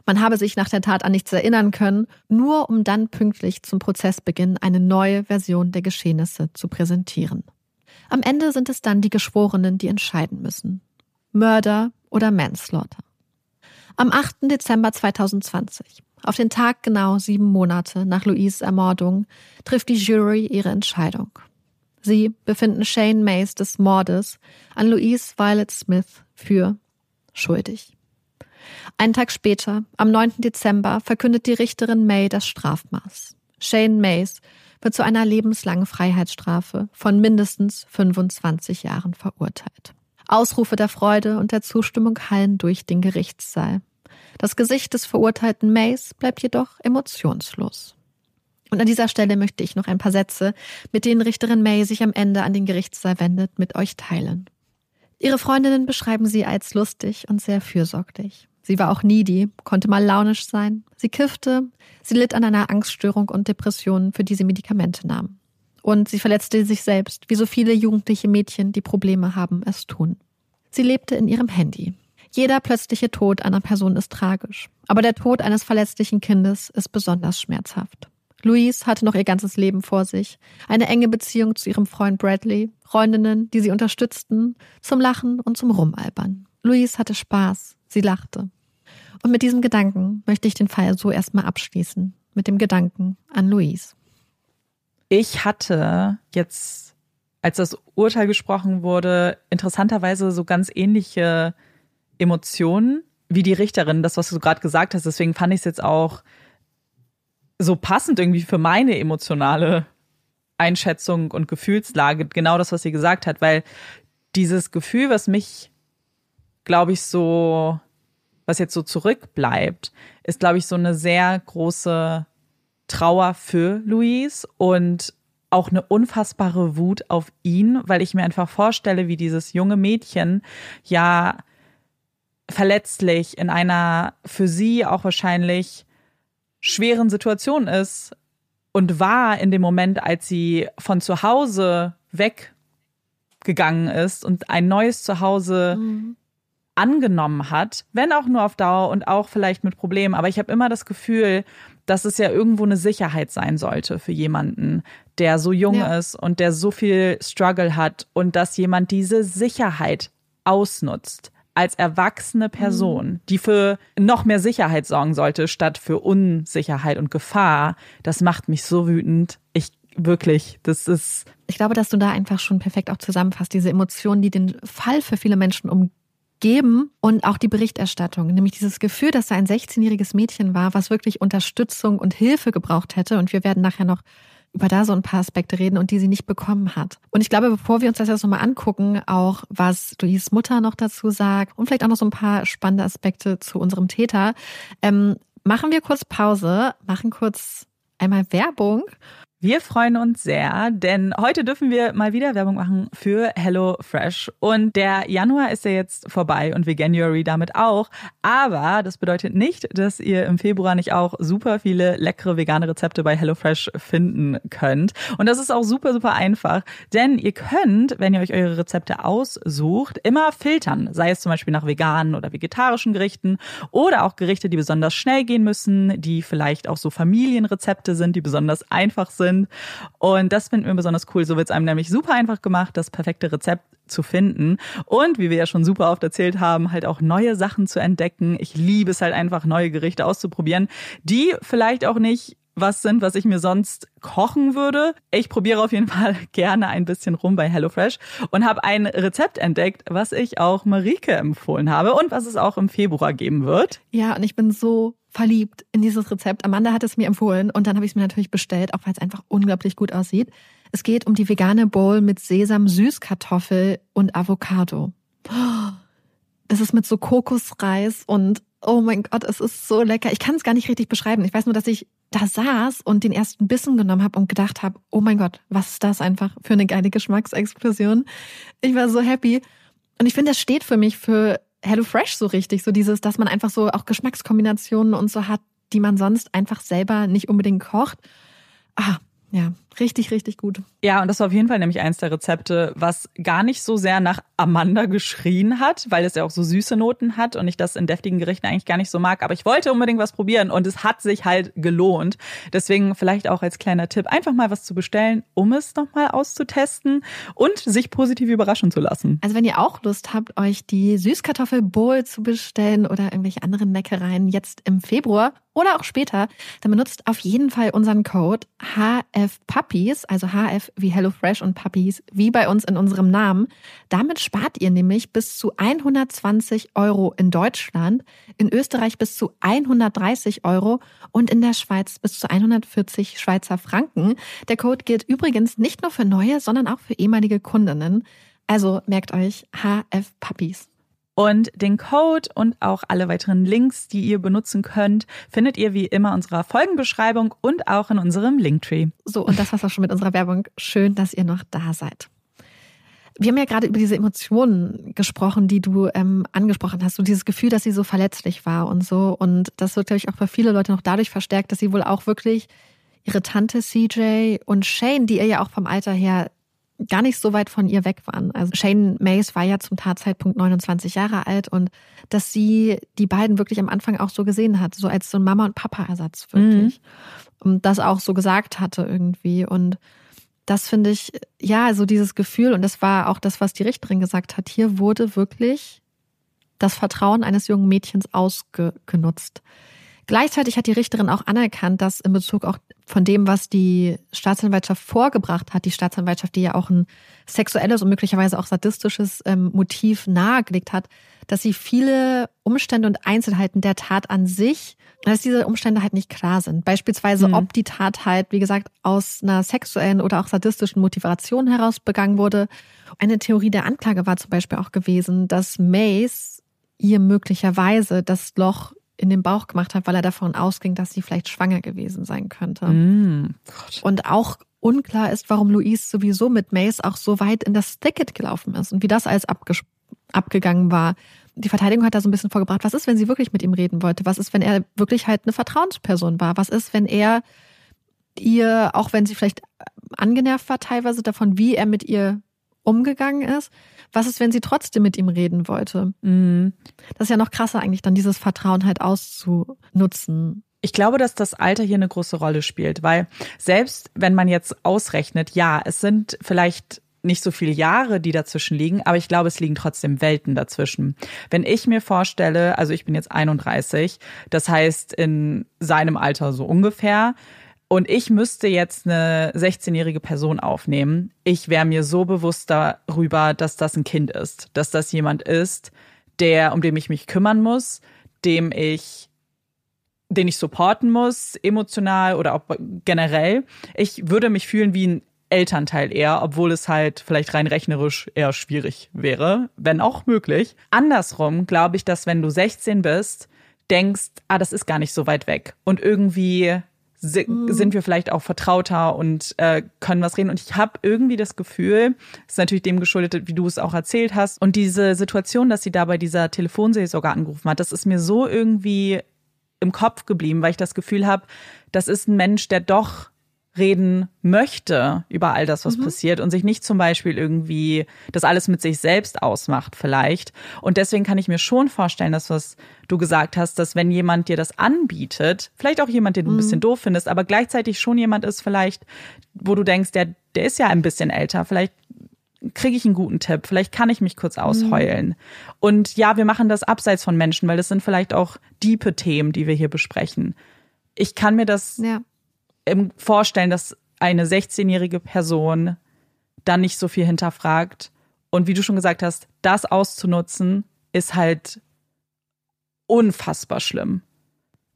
Man habe sich nach der Tat an nichts erinnern können, nur um dann pünktlich zum Prozessbeginn eine neue Version der Geschehnisse zu präsentieren. Am Ende sind es dann die Geschworenen, die entscheiden müssen. Mörder oder Manslaughter. Am 8. Dezember 2020, auf den Tag genau sieben Monate nach Louises Ermordung, trifft die Jury ihre Entscheidung. Sie befinden Shane Mays des Mordes an Louise Violet Smith für schuldig. Einen Tag später, am 9. Dezember, verkündet die Richterin May das Strafmaß. Shane Mays wird zu einer lebenslangen Freiheitsstrafe von mindestens 25 Jahren verurteilt. Ausrufe der Freude und der Zustimmung hallen durch den Gerichtssaal. Das Gesicht des verurteilten Mays bleibt jedoch emotionslos. Und an dieser Stelle möchte ich noch ein paar Sätze, mit denen Richterin May sich am Ende an den Gerichtssaal wendet, mit euch teilen. Ihre Freundinnen beschreiben sie als lustig und sehr fürsorglich. Sie war auch needy, konnte mal launisch sein. Sie kiffte, sie litt an einer Angststörung und Depressionen, für die sie Medikamente nahm. Und sie verletzte sich selbst, wie so viele jugendliche Mädchen, die Probleme haben, es tun. Sie lebte in ihrem Handy. Jeder plötzliche Tod einer Person ist tragisch, aber der Tod eines verletzlichen Kindes ist besonders schmerzhaft. Louise hatte noch ihr ganzes Leben vor sich, eine enge Beziehung zu ihrem Freund Bradley, Freundinnen, die sie unterstützten, zum Lachen und zum Rumalbern. Louise hatte Spaß, sie lachte. Und mit diesem Gedanken möchte ich den Fall so erstmal abschließen, mit dem Gedanken an Louise. Ich hatte jetzt, als das Urteil gesprochen wurde, interessanterweise so ganz ähnliche Emotionen wie die Richterin, das, was du gerade gesagt hast. Deswegen fand ich es jetzt auch so passend irgendwie für meine emotionale Einschätzung und Gefühlslage, genau das, was sie gesagt hat, weil dieses Gefühl, was mich, glaube ich, so, was jetzt so zurückbleibt, ist, glaube ich, so eine sehr große Trauer für Louise und auch eine unfassbare Wut auf ihn, weil ich mir einfach vorstelle, wie dieses junge Mädchen ja verletzlich in einer für sie auch wahrscheinlich schweren Situation ist und war in dem Moment, als sie von zu Hause weggegangen ist und ein neues Zuhause mhm. angenommen hat, wenn auch nur auf Dauer und auch vielleicht mit Problemen. Aber ich habe immer das Gefühl, dass es ja irgendwo eine Sicherheit sein sollte für jemanden, der so jung ja. ist und der so viel Struggle hat und dass jemand diese Sicherheit ausnutzt als erwachsene Person, mhm. die für noch mehr Sicherheit sorgen sollte, statt für Unsicherheit und Gefahr, das macht mich so wütend. Ich wirklich, das ist. Ich glaube, dass du da einfach schon perfekt auch zusammenfasst, diese Emotionen, die den Fall für viele Menschen umgeben und auch die Berichterstattung, nämlich dieses Gefühl, dass da ein 16-jähriges Mädchen war, was wirklich Unterstützung und Hilfe gebraucht hätte. Und wir werden nachher noch über da so ein paar Aspekte reden und die sie nicht bekommen hat. Und ich glaube, bevor wir uns das jetzt nochmal angucken, auch was Louise Mutter noch dazu sagt und vielleicht auch noch so ein paar spannende Aspekte zu unserem Täter, ähm, machen wir kurz Pause, machen kurz einmal Werbung wir freuen uns sehr, denn heute dürfen wir mal wieder Werbung machen für Hello Fresh. Und der Januar ist ja jetzt vorbei und Veganuary damit auch. Aber das bedeutet nicht, dass ihr im Februar nicht auch super viele leckere vegane Rezepte bei HelloFresh finden könnt. Und das ist auch super, super einfach, denn ihr könnt, wenn ihr euch eure Rezepte aussucht, immer filtern. Sei es zum Beispiel nach veganen oder vegetarischen Gerichten oder auch Gerichte, die besonders schnell gehen müssen, die vielleicht auch so Familienrezepte sind, die besonders einfach sind sind. Und das finden wir besonders cool. So wird es einem nämlich super einfach gemacht, das perfekte Rezept zu finden. Und wie wir ja schon super oft erzählt haben, halt auch neue Sachen zu entdecken. Ich liebe es halt einfach, neue Gerichte auszuprobieren, die vielleicht auch nicht was sind, was ich mir sonst kochen würde. Ich probiere auf jeden Fall <laughs> gerne ein bisschen rum bei HelloFresh und habe ein Rezept entdeckt, was ich auch Marike empfohlen habe und was es auch im Februar geben wird. Ja, und ich bin so verliebt in dieses Rezept. Amanda hat es mir empfohlen und dann habe ich es mir natürlich bestellt, auch weil es einfach unglaublich gut aussieht. Es geht um die vegane Bowl mit Sesam, Süßkartoffel und Avocado. Das ist mit so Kokosreis und oh mein Gott, es ist so lecker. Ich kann es gar nicht richtig beschreiben. Ich weiß nur, dass ich da saß und den ersten Bissen genommen habe und gedacht habe, oh mein Gott, was ist das einfach für eine geile Geschmacksexplosion. Ich war so happy. Und ich finde, das steht für mich für HelloFresh so richtig. So dieses, dass man einfach so auch Geschmackskombinationen und so hat, die man sonst einfach selber nicht unbedingt kocht. Ah, ja, richtig, richtig gut. Ja, und das war auf jeden Fall nämlich eins der Rezepte, was gar nicht so sehr nach Amanda geschrien hat, weil es ja auch so süße Noten hat und ich das in deftigen Gerichten eigentlich gar nicht so mag. Aber ich wollte unbedingt was probieren und es hat sich halt gelohnt. Deswegen vielleicht auch als kleiner Tipp, einfach mal was zu bestellen, um es nochmal auszutesten und sich positiv überraschen zu lassen. Also wenn ihr auch Lust habt, euch die Süßkartoffelbowl zu bestellen oder irgendwelche anderen Leckereien jetzt im Februar oder auch später, dann benutzt auf jeden Fall unseren Code HFPuppies, also HF wie HelloFresh und Puppies, wie bei uns in unserem Namen. Damit spart ihr nämlich bis zu 120 Euro in Deutschland, in Österreich bis zu 130 Euro und in der Schweiz bis zu 140 Schweizer Franken. Der Code gilt übrigens nicht nur für neue, sondern auch für ehemalige Kundinnen. Also merkt euch HF Puppies. Und den Code und auch alle weiteren Links, die ihr benutzen könnt, findet ihr wie immer in unserer Folgenbeschreibung und auch in unserem Linktree. So, und das war's auch schon mit unserer Werbung. Schön, dass ihr noch da seid. Wir haben ja gerade über diese Emotionen gesprochen, die du ähm, angesprochen hast. So dieses Gefühl, dass sie so verletzlich war und so. Und das wird, glaube ich, auch für viele Leute noch dadurch verstärkt, dass sie wohl auch wirklich ihre Tante CJ und Shane, die ihr ja auch vom Alter her gar nicht so weit von ihr weg waren. Also Shane Mays war ja zum Tatzeitpunkt 29 Jahre alt und dass sie die beiden wirklich am Anfang auch so gesehen hat, so als so ein Mama- und Papa-Ersatz wirklich. Mhm. Und das auch so gesagt hatte irgendwie. Und das finde ich, ja, so dieses Gefühl, und das war auch das, was die Richterin gesagt hat, hier wurde wirklich das Vertrauen eines jungen Mädchens ausgenutzt. Gleichzeitig hat die Richterin auch anerkannt, dass in Bezug auch von dem, was die Staatsanwaltschaft vorgebracht hat, die Staatsanwaltschaft, die ja auch ein sexuelles und möglicherweise auch sadistisches ähm, Motiv nahegelegt hat, dass sie viele Umstände und Einzelheiten der Tat an sich, dass diese Umstände halt nicht klar sind. Beispielsweise, mhm. ob die Tat halt, wie gesagt, aus einer sexuellen oder auch sadistischen Motivation heraus begangen wurde. Eine Theorie der Anklage war zum Beispiel auch gewesen, dass Mace ihr möglicherweise das Loch in den Bauch gemacht hat, weil er davon ausging, dass sie vielleicht schwanger gewesen sein könnte. Mm, und auch unklar ist, warum Louise sowieso mit Mace auch so weit in das Thicket gelaufen ist und wie das alles abgegangen war. Die Verteidigung hat da so ein bisschen vorgebracht, was ist, wenn sie wirklich mit ihm reden wollte? Was ist, wenn er wirklich halt eine Vertrauensperson war? Was ist, wenn er ihr, auch wenn sie vielleicht angenervt war teilweise davon, wie er mit ihr umgegangen ist. Was ist, wenn sie trotzdem mit ihm reden wollte? Mhm. Das ist ja noch krasser eigentlich, dann dieses Vertrauen halt auszunutzen. Ich glaube, dass das Alter hier eine große Rolle spielt, weil selbst wenn man jetzt ausrechnet, ja, es sind vielleicht nicht so viele Jahre, die dazwischen liegen, aber ich glaube, es liegen trotzdem Welten dazwischen. Wenn ich mir vorstelle, also ich bin jetzt 31, das heißt in seinem Alter so ungefähr, und ich müsste jetzt eine 16-jährige Person aufnehmen. Ich wäre mir so bewusst darüber, dass das ein Kind ist, dass das jemand ist, der, um den ich mich kümmern muss, dem ich den ich supporten muss, emotional oder auch generell. Ich würde mich fühlen wie ein Elternteil eher, obwohl es halt vielleicht rein rechnerisch eher schwierig wäre, wenn auch möglich. Andersrum glaube ich, dass wenn du 16 bist, denkst, ah, das ist gar nicht so weit weg und irgendwie. Sind wir vielleicht auch vertrauter und äh, können was reden. Und ich habe irgendwie das Gefühl, ist natürlich dem geschuldet, wie du es auch erzählt hast. Und diese Situation, dass sie da bei dieser Telefonseelsorge angerufen hat, das ist mir so irgendwie im Kopf geblieben, weil ich das Gefühl habe, das ist ein Mensch, der doch reden möchte über all das, was mhm. passiert und sich nicht zum Beispiel irgendwie das alles mit sich selbst ausmacht vielleicht. Und deswegen kann ich mir schon vorstellen, dass was du gesagt hast, dass wenn jemand dir das anbietet, vielleicht auch jemand, den du mhm. ein bisschen doof findest, aber gleichzeitig schon jemand ist vielleicht, wo du denkst, der, der ist ja ein bisschen älter, vielleicht kriege ich einen guten Tipp, vielleicht kann ich mich kurz ausheulen. Mhm. Und ja, wir machen das abseits von Menschen, weil das sind vielleicht auch diepe Themen, die wir hier besprechen. Ich kann mir das ja vorstellen, dass eine 16-jährige Person dann nicht so viel hinterfragt. Und wie du schon gesagt hast, das auszunutzen, ist halt unfassbar schlimm.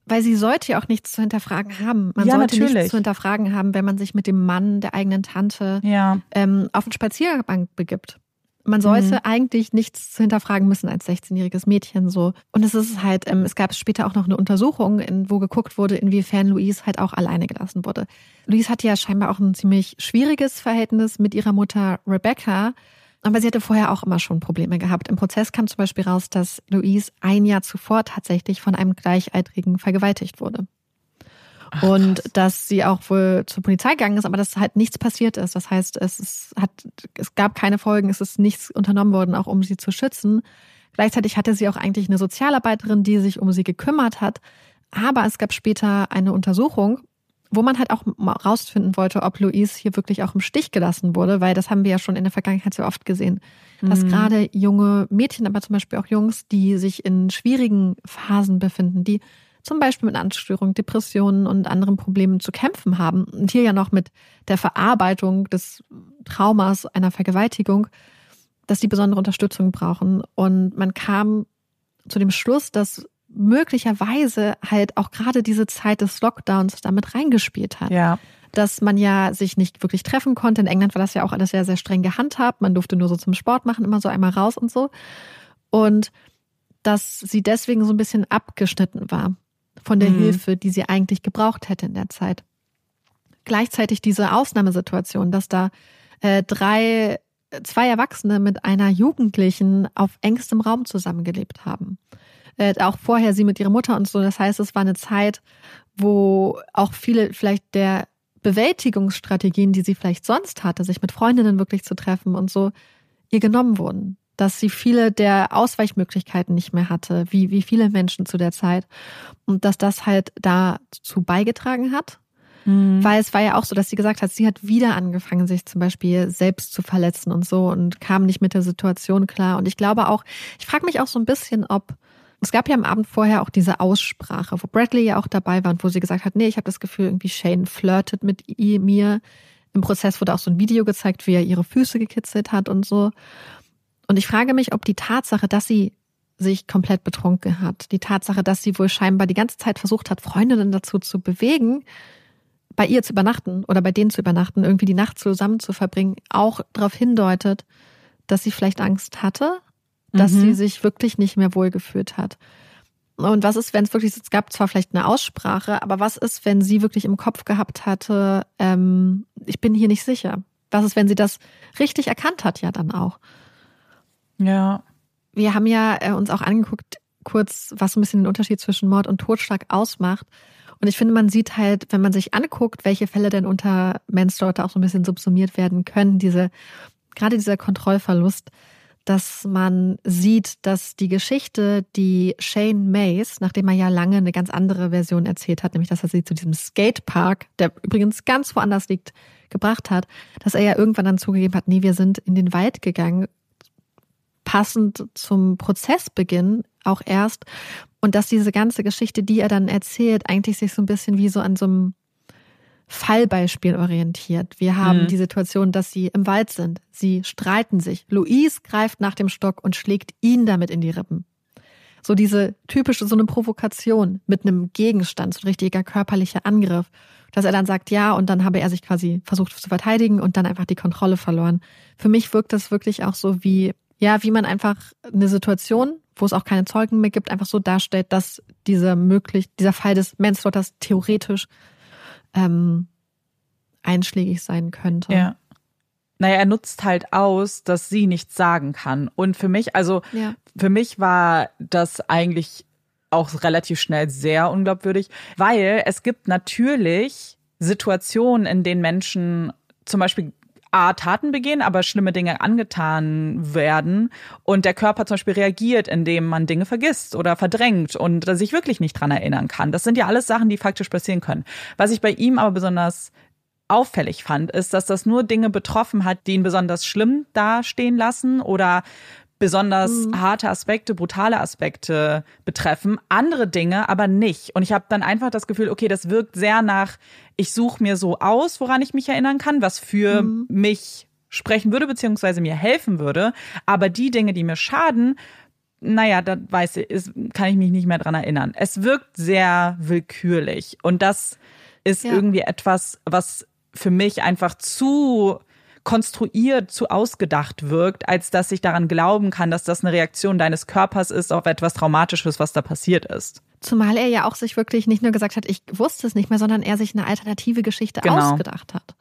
Weil sie sollte ja auch nichts zu hinterfragen haben. Man Ja, sollte natürlich. nichts zu hinterfragen haben, wenn man sich mit dem Mann der eigenen Tante Ja. ähm, auf den Spaziergang begibt. Man sollte Mhm. eigentlich nichts zu hinterfragen müssen als 16-jähriges Mädchen so. Und es ist halt, ähm, es gab später auch noch eine Untersuchung, in, wo geguckt wurde, inwiefern Louise halt auch alleine gelassen wurde. Louise hatte ja scheinbar auch ein ziemlich schwieriges Verhältnis mit ihrer Mutter Rebecca. Aber sie hatte vorher auch immer schon Probleme gehabt. Im Prozess kam zum Beispiel raus, dass Louise ein Jahr zuvor tatsächlich von einem Gleichaltrigen vergewaltigt wurde. Und dass sie auch wohl zur Polizei gegangen ist, aber dass halt nichts passiert ist. Das heißt, es ist, hat, es gab keine Folgen, es ist nichts unternommen worden, auch um sie zu schützen. Gleichzeitig hatte sie auch eigentlich eine Sozialarbeiterin, die sich um sie gekümmert hat. Aber es gab später eine Untersuchung, wo man halt auch mal rausfinden wollte, ob Louise hier wirklich auch im Stich gelassen wurde, weil das haben wir ja schon in der Vergangenheit so oft gesehen, dass Mhm. gerade junge Mädchen, aber zum Beispiel auch Jungs, die sich in schwierigen Phasen befinden, die zum Beispiel mit Angststörungen, Depressionen und anderen Problemen zu kämpfen haben und hier ja noch mit der Verarbeitung des Traumas einer Vergewaltigung, dass die besondere Unterstützung brauchen. Und man kam zu dem Schluss, dass möglicherweise halt auch gerade diese Zeit des Lockdowns damit reingespielt hat. Ja. Dass man ja sich nicht wirklich treffen konnte. In England war das ja auch alles sehr, sehr streng gehandhabt. Man durfte nur so zum Sport machen, immer so einmal raus und so. Und dass sie deswegen so ein bisschen abgeschnitten war von der Mhm. Hilfe, die sie eigentlich gebraucht hätte in der Zeit. Gleichzeitig diese Ausnahmesituation, dass da äh, drei, zwei Erwachsene mit einer Jugendlichen auf engstem Raum zusammengelebt haben. Äh, auch vorher sie mit ihrer Mutter und so. Das heißt, es war eine Zeit, wo auch viele vielleicht der Bewältigungsstrategien, die sie vielleicht sonst hatte, sich mit Freundinnen wirklich zu treffen und so, ihr genommen wurden. Dass sie viele der Ausweichmöglichkeiten nicht mehr hatte, wie, wie viele Menschen zu der Zeit. Und dass das halt dazu beigetragen hat. Mhm. Weil es war ja auch so, dass sie gesagt hat, sie hat wieder angefangen, sich zum Beispiel selbst zu verletzen und so und kam nicht mit der Situation klar. Und ich glaube auch, ich frage mich auch so ein bisschen, ob es gab ja am Abend vorher auch diese Aussprache, wo Bradley ja auch dabei war und wo sie gesagt hat, nee, ich habe das Gefühl, irgendwie Shane flirtet mit ihr, mir. Im Prozess wurde auch so ein Video gezeigt, wie er ihre Füße gekitzelt hat und so. Und ich frage mich, ob die Tatsache, dass sie sich komplett betrunken hat, die Tatsache, dass sie wohl scheinbar die ganze Zeit versucht hat, Freundinnen dazu zu bewegen, bei ihr zu übernachten oder bei denen zu übernachten, irgendwie die Nacht zusammen zu verbringen, auch darauf hindeutet, dass sie vielleicht Angst hatte, dass Mhm. sie sich wirklich nicht mehr wohlgefühlt hat. Und was ist, wenn es wirklich, es gab zwar vielleicht eine Aussprache, aber was ist, wenn sie wirklich im Kopf gehabt hatte, ähm, ich bin hier nicht sicher? Was ist, wenn sie das richtig erkannt hat, ja dann auch? Ja. Wir haben ja äh, uns auch angeguckt, kurz, was so ein bisschen den Unterschied zwischen Mord und Totschlag ausmacht. Und ich finde, man sieht halt, wenn man sich anguckt, welche Fälle denn unter Manslaughter auch so ein bisschen subsumiert werden können, diese, gerade dieser Kontrollverlust, dass man sieht, dass die Geschichte, die Shane Mays, nachdem er ja lange eine ganz andere Version erzählt hat, nämlich dass er sie zu diesem Skatepark, der übrigens ganz woanders liegt, gebracht hat, dass er ja irgendwann dann zugegeben hat, nee, wir sind in den Wald gegangen, passend zum Prozessbeginn auch erst. Und dass diese ganze Geschichte, die er dann erzählt, eigentlich sich so ein bisschen wie so an so einem Fallbeispiel orientiert. Wir haben Mhm. die Situation, dass sie im Wald sind. Sie streiten sich. Louise greift nach dem Stock und schlägt ihn damit in die Rippen. So diese typische, so eine Provokation mit einem Gegenstand, so ein richtiger körperlicher Angriff. Dass er dann sagt ja und dann habe er sich quasi versucht zu verteidigen und dann einfach die Kontrolle verloren. Für mich wirkt das wirklich auch so wie, ja, wie man einfach eine Situation, wo es auch keine Zeugen mehr gibt, einfach so darstellt, dass dieser möglich, dieser Fall des Manslaughters theoretisch ähm, einschlägig sein könnte. Ja. Naja, er nutzt halt aus, dass sie nichts sagen kann. Und für mich, also Ja. für mich war das eigentlich auch relativ schnell sehr unglaubwürdig, weil es gibt natürlich Situationen, in denen Menschen zum Beispiel A, Taten begehen, aber schlimme Dinge angetan werden und der Körper zum Beispiel reagiert, indem man Dinge vergisst oder verdrängt und sich wirklich nicht dran erinnern kann. Das sind ja alles Sachen, die faktisch passieren können. Was ich bei ihm aber besonders auffällig fand, ist, dass das nur Dinge betroffen hat, die ihn besonders schlimm dastehen lassen oder besonders mhm. harte Aspekte, brutale Aspekte betreffen, andere Dinge aber nicht. Und ich habe dann einfach das Gefühl, okay, das wirkt sehr nach, ich suche mir so aus, woran ich mich erinnern kann, was für mhm. mich sprechen würde, beziehungsweise mir helfen würde. Aber die Dinge, die mir schaden, naja, da weiß ich, ist, kann ich mich nicht mehr dran erinnern. Es wirkt sehr willkürlich. Und das ist ja. irgendwie etwas, was für mich einfach zu konstruiert, zu ausgedacht wirkt, als dass ich daran glauben kann, dass das eine Reaktion deines Körpers ist auf etwas Traumatisches, was da passiert ist. Zumal er ja auch sich wirklich nicht nur gesagt hat, ich wusste es nicht mehr, sondern er sich eine alternative Geschichte genau. ausgedacht hat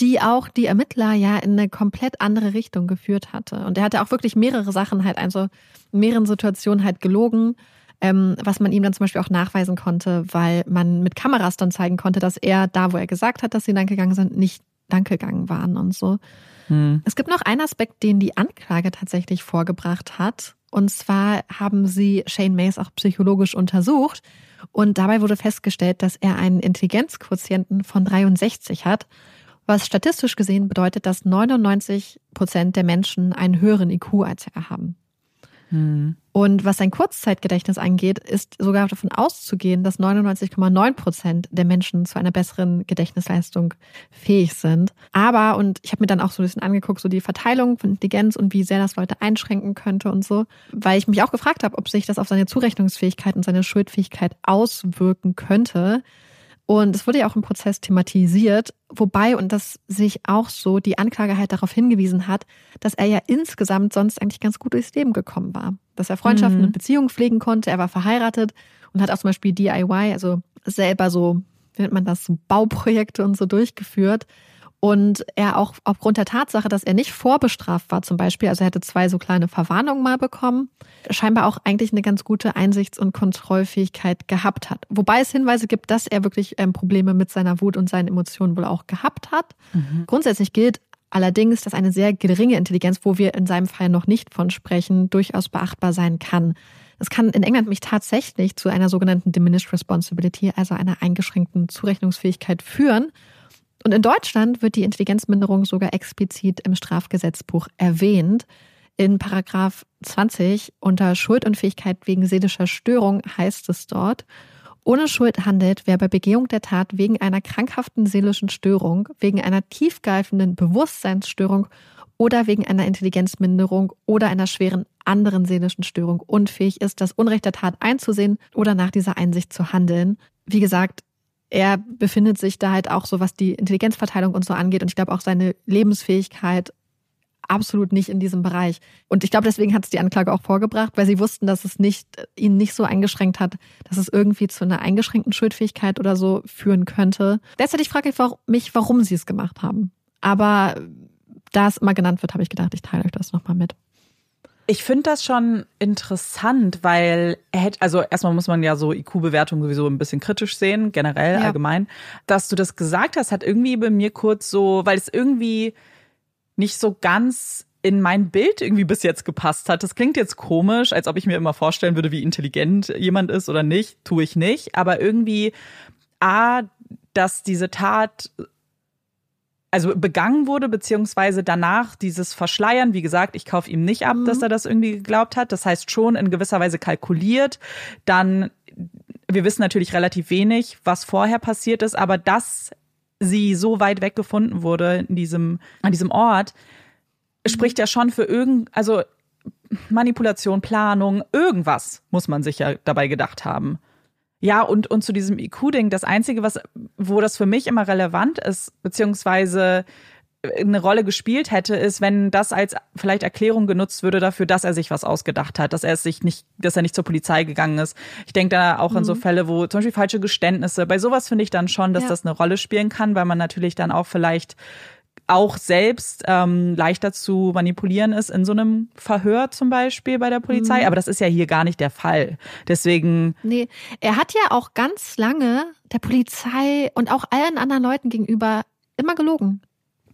die auch die Ermittler ja in eine komplett andere Richtung geführt hatte. Und er hatte auch wirklich mehrere Sachen halt, also in mehreren Situationen halt gelogen, ähm, was man ihm dann zum Beispiel auch nachweisen konnte, weil man mit Kameras dann zeigen konnte, dass er da, wo er gesagt hat, dass sie lang gegangen sind, nicht gegangen waren und so. Hm. Es gibt noch einen Aspekt, den die Anklage tatsächlich vorgebracht hat. Und zwar haben sie Shane Mays auch psychologisch untersucht. Und dabei wurde festgestellt, dass er einen Intelligenzquotienten von 63 hat was statistisch gesehen bedeutet, dass 99 Prozent der Menschen einen höheren IQ als er haben. Hm. Und was sein Kurzzeitgedächtnis angeht, ist sogar davon auszugehen, dass 99,9 Prozent der Menschen zu einer besseren Gedächtnisleistung fähig sind. Aber, und ich habe mir dann auch so ein bisschen angeguckt, so die Verteilung von Intelligenz und wie sehr das Leute einschränken könnte und so, weil ich mich auch gefragt habe, ob sich das auf seine Zurechnungsfähigkeit und seine Schuldfähigkeit auswirken könnte. Und es wurde ja auch im Prozess thematisiert, wobei, und das sehe ich auch so, die Anklage halt darauf hingewiesen hat, dass er ja insgesamt sonst eigentlich ganz gut durchs Leben gekommen war. Dass er Freundschaften mhm. und Beziehungen pflegen konnte, er war verheiratet und hat auch zum Beispiel DIY, also selber so, wie nennt man das, so Bauprojekte und so durchgeführt. Und er auch aufgrund der Tatsache, dass er nicht vorbestraft war zum Beispiel, also er hätte zwei so kleine Verwarnungen mal bekommen, scheinbar auch eigentlich eine ganz gute Einsichts- und Kontrollfähigkeit gehabt hat. Wobei es Hinweise gibt, dass er wirklich ähm, Probleme mit seiner Wut und seinen Emotionen wohl auch gehabt hat. Mhm. Grundsätzlich gilt allerdings, dass eine sehr geringe Intelligenz, wo wir in seinem Fall noch nicht von sprechen, durchaus beachtbar sein kann. Es kann in England mich tatsächlich zu einer sogenannten Diminished Responsibility, also einer eingeschränkten Zurechnungsfähigkeit führen. Und in Deutschland wird die Intelligenzminderung sogar explizit im Strafgesetzbuch erwähnt. In Paragraph 20 unter Schuldunfähigkeit wegen seelischer Störung heißt es dort, ohne Schuld handelt, wer bei Begehung der Tat wegen einer krankhaften seelischen Störung, wegen einer tiefgreifenden Bewusstseinsstörung oder wegen einer Intelligenzminderung oder einer schweren anderen seelischen Störung unfähig ist, das Unrecht der Tat einzusehen oder nach dieser Einsicht zu handeln. Wie gesagt, er befindet sich da halt auch so, was die Intelligenzverteilung und so angeht. Und ich glaube auch seine Lebensfähigkeit absolut nicht in diesem Bereich. Und ich glaube, deswegen hat es die Anklage auch vorgebracht, weil sie wussten, dass es nicht, ihn nicht so eingeschränkt hat, dass es irgendwie zu einer eingeschränkten Schuldfähigkeit oder so führen könnte. Derzeit frage ich mich, warum sie es gemacht haben. Aber da es immer genannt wird, habe ich gedacht, ich teile euch das nochmal mit. Ich finde das schon interessant, weil er hätte, also erstmal muss man ja so IQ-Bewertung sowieso ein bisschen kritisch sehen, generell, ja. allgemein. Dass du das gesagt hast, hat irgendwie bei mir kurz so, weil es irgendwie nicht so ganz in mein Bild irgendwie bis jetzt gepasst hat. Das klingt jetzt komisch, als ob ich mir immer vorstellen würde, wie intelligent jemand ist oder nicht. Tue ich nicht. Aber irgendwie, A, dass diese Tat also begangen wurde, beziehungsweise danach dieses Verschleiern, wie gesagt, ich kaufe ihm nicht ab, mhm. dass er das irgendwie geglaubt hat. Das heißt schon in gewisser Weise kalkuliert. Dann, wir wissen natürlich relativ wenig, was vorher passiert ist, aber dass sie so weit weg gefunden wurde in diesem, an diesem Ort, spricht ja schon für irgend, also Manipulation, Planung, irgendwas muss man sich ja dabei gedacht haben. Ja, und, und zu diesem IQ-Ding, das Einzige, was, wo das für mich immer relevant ist, beziehungsweise eine Rolle gespielt hätte, ist, wenn das als vielleicht Erklärung genutzt würde dafür, dass er sich was ausgedacht hat, dass er es sich nicht, dass er nicht zur Polizei gegangen ist. Ich denke da auch mhm. an so mhm. Fälle, wo zum Beispiel falsche Geständnisse, bei sowas finde ich dann schon, dass ja. das eine Rolle spielen kann, weil man natürlich dann auch vielleicht auch selbst ähm, leichter zu manipulieren ist in so einem Verhör zum Beispiel bei der Polizei. Mhm. Aber das ist ja hier gar nicht der Fall. Deswegen. Nee, er hat ja auch ganz lange der Polizei und auch allen anderen Leuten gegenüber immer gelogen.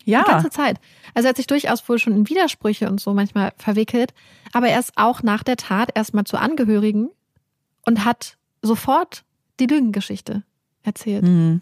Ja. Die ganze Zeit. Also er hat sich durchaus wohl schon in Widersprüche und so manchmal verwickelt. Aber er ist auch nach der Tat erstmal zu Angehörigen und hat sofort die Lügengeschichte erzählt. Mhm.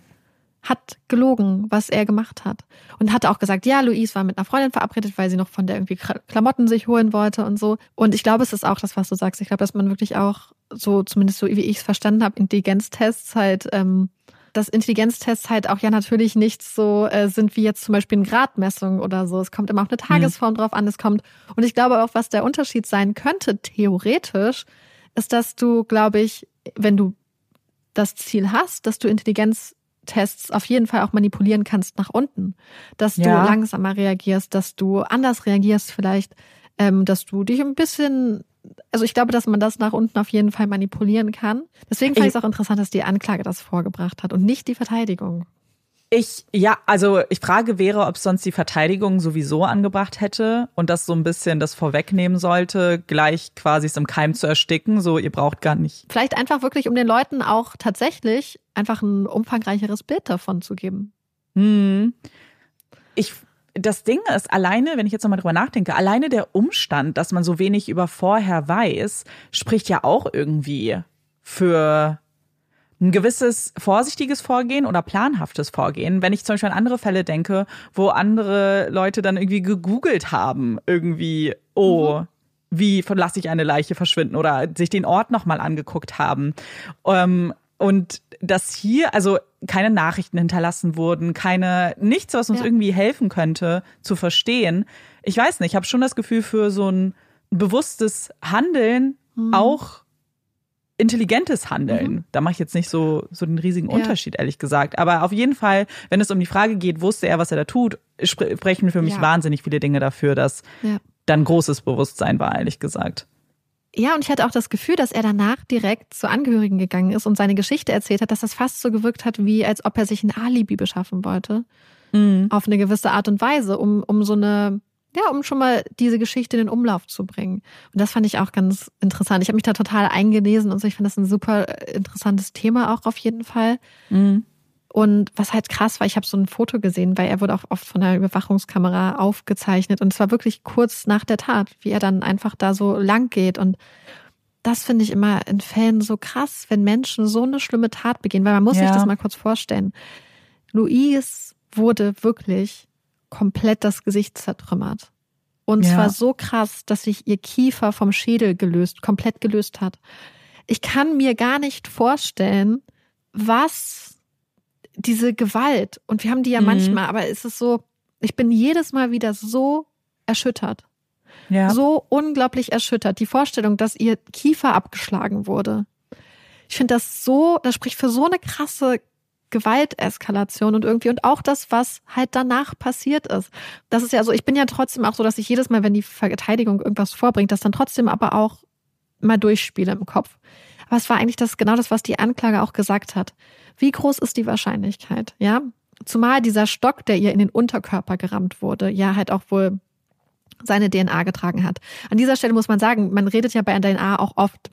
Hat gelogen, was er gemacht hat. Und hat auch gesagt, ja, Louise war mit einer Freundin verabredet, weil sie noch von der irgendwie Klamotten sich holen wollte und so. Und ich glaube, es ist auch das, was du sagst. Ich glaube, dass man wirklich auch so, zumindest so wie ich es verstanden habe, Intelligenztests halt, ähm, dass Intelligenztests halt auch ja natürlich nicht so äh, sind wie jetzt zum Beispiel eine Gradmessung oder so. Es kommt immer auf eine. Tagesform mhm. drauf an. Es kommt, und ich glaube auch, was der Unterschied sein könnte, theoretisch, ist, dass du, glaube ich, wenn du das Ziel hast, dass du Intelligenztests auf jeden Fall auch manipulieren kannst nach unten. Dass ja. du langsamer reagierst, dass du anders reagierst vielleicht, ähm, dass du dich ein bisschen also ich glaube, dass man das nach unten auf jeden Fall manipulieren kann. Deswegen fand ich es auch interessant, dass die Anklage das vorgebracht hat und nicht die Verteidigung. Ich, ja, also ich frage wäre, ob sonst die Verteidigung sowieso angebracht hätte und das so ein bisschen das vorwegnehmen sollte, gleich quasi es im Keim zu ersticken, so ihr braucht gar nicht. Vielleicht einfach wirklich, um den Leuten auch tatsächlich einfach ein umfangreicheres Bild davon zu geben. Hm. Ich das Ding ist, alleine, wenn ich jetzt nochmal drüber nachdenke, alleine der Umstand, dass man so wenig über vorher weiß, spricht ja auch irgendwie für ein gewisses vorsichtiges Vorgehen oder planhaftes Vorgehen. Wenn ich zum Beispiel an andere Fälle denke, wo andere Leute dann irgendwie gegoogelt haben, irgendwie, oh, mhm. wie lasse ich eine Leiche verschwinden oder sich den Ort nochmal angeguckt haben. Ähm, und dass hier also keine Nachrichten hinterlassen wurden, keine nichts, was uns ja. irgendwie helfen könnte zu verstehen. Ich weiß nicht, ich habe schon das Gefühl für so ein bewusstes Handeln mhm. auch intelligentes Handeln. Mhm. Da mache ich jetzt nicht so so den riesigen Unterschied ja. ehrlich gesagt, aber auf jeden Fall, wenn es um die Frage geht, wusste er, was er da tut, sprechen für mich ja. wahnsinnig viele Dinge dafür, dass dann großes Bewusstsein war, ehrlich gesagt. Ja, und ich hatte auch das Gefühl, dass er danach direkt zu Angehörigen gegangen ist und seine Geschichte erzählt hat, dass das fast so gewirkt hat, wie als ob er sich ein Alibi beschaffen wollte. Mhm. Auf eine gewisse Art und Weise, um, um so eine, ja, um schon mal diese Geschichte in den Umlauf zu bringen. Und das fand ich auch ganz interessant. Ich habe mich da total eingelesen und so. Ich fand das ein super interessantes Thema auch auf jeden Fall. Mhm. Und was halt krass war, ich habe so ein Foto gesehen, weil er wurde auch oft von der Überwachungskamera aufgezeichnet. Und es war wirklich kurz nach der Tat, wie er dann einfach da so lang geht. Und das finde ich immer in Fällen so krass, wenn Menschen so eine schlimme Tat begehen, weil man muss ja. sich das mal kurz vorstellen. Louise wurde wirklich komplett das Gesicht zertrümmert. Und ja. zwar so krass, dass sich ihr Kiefer vom Schädel gelöst, komplett gelöst hat. Ich kann mir gar nicht vorstellen, was diese Gewalt, und wir haben die ja mhm. manchmal, aber es ist so, ich bin jedes Mal wieder so erschüttert. Ja. So unglaublich erschüttert. Die Vorstellung, dass ihr Kiefer abgeschlagen wurde. Ich finde das so, das spricht für so eine krasse Gewalteskalation und irgendwie und auch das, was halt danach passiert ist. Das ist ja so, ich bin ja trotzdem auch so, dass ich jedes Mal, wenn die Verteidigung irgendwas vorbringt, das dann trotzdem aber auch mal durchspiele im Kopf. Aber es war eigentlich das genau das, was die Anklage auch gesagt hat. Wie groß ist die Wahrscheinlichkeit? Ja, zumal dieser Stock, der ihr in den Unterkörper gerammt wurde, ja halt auch wohl seine DNA getragen hat. An dieser Stelle muss man sagen, man redet ja bei DNA auch oft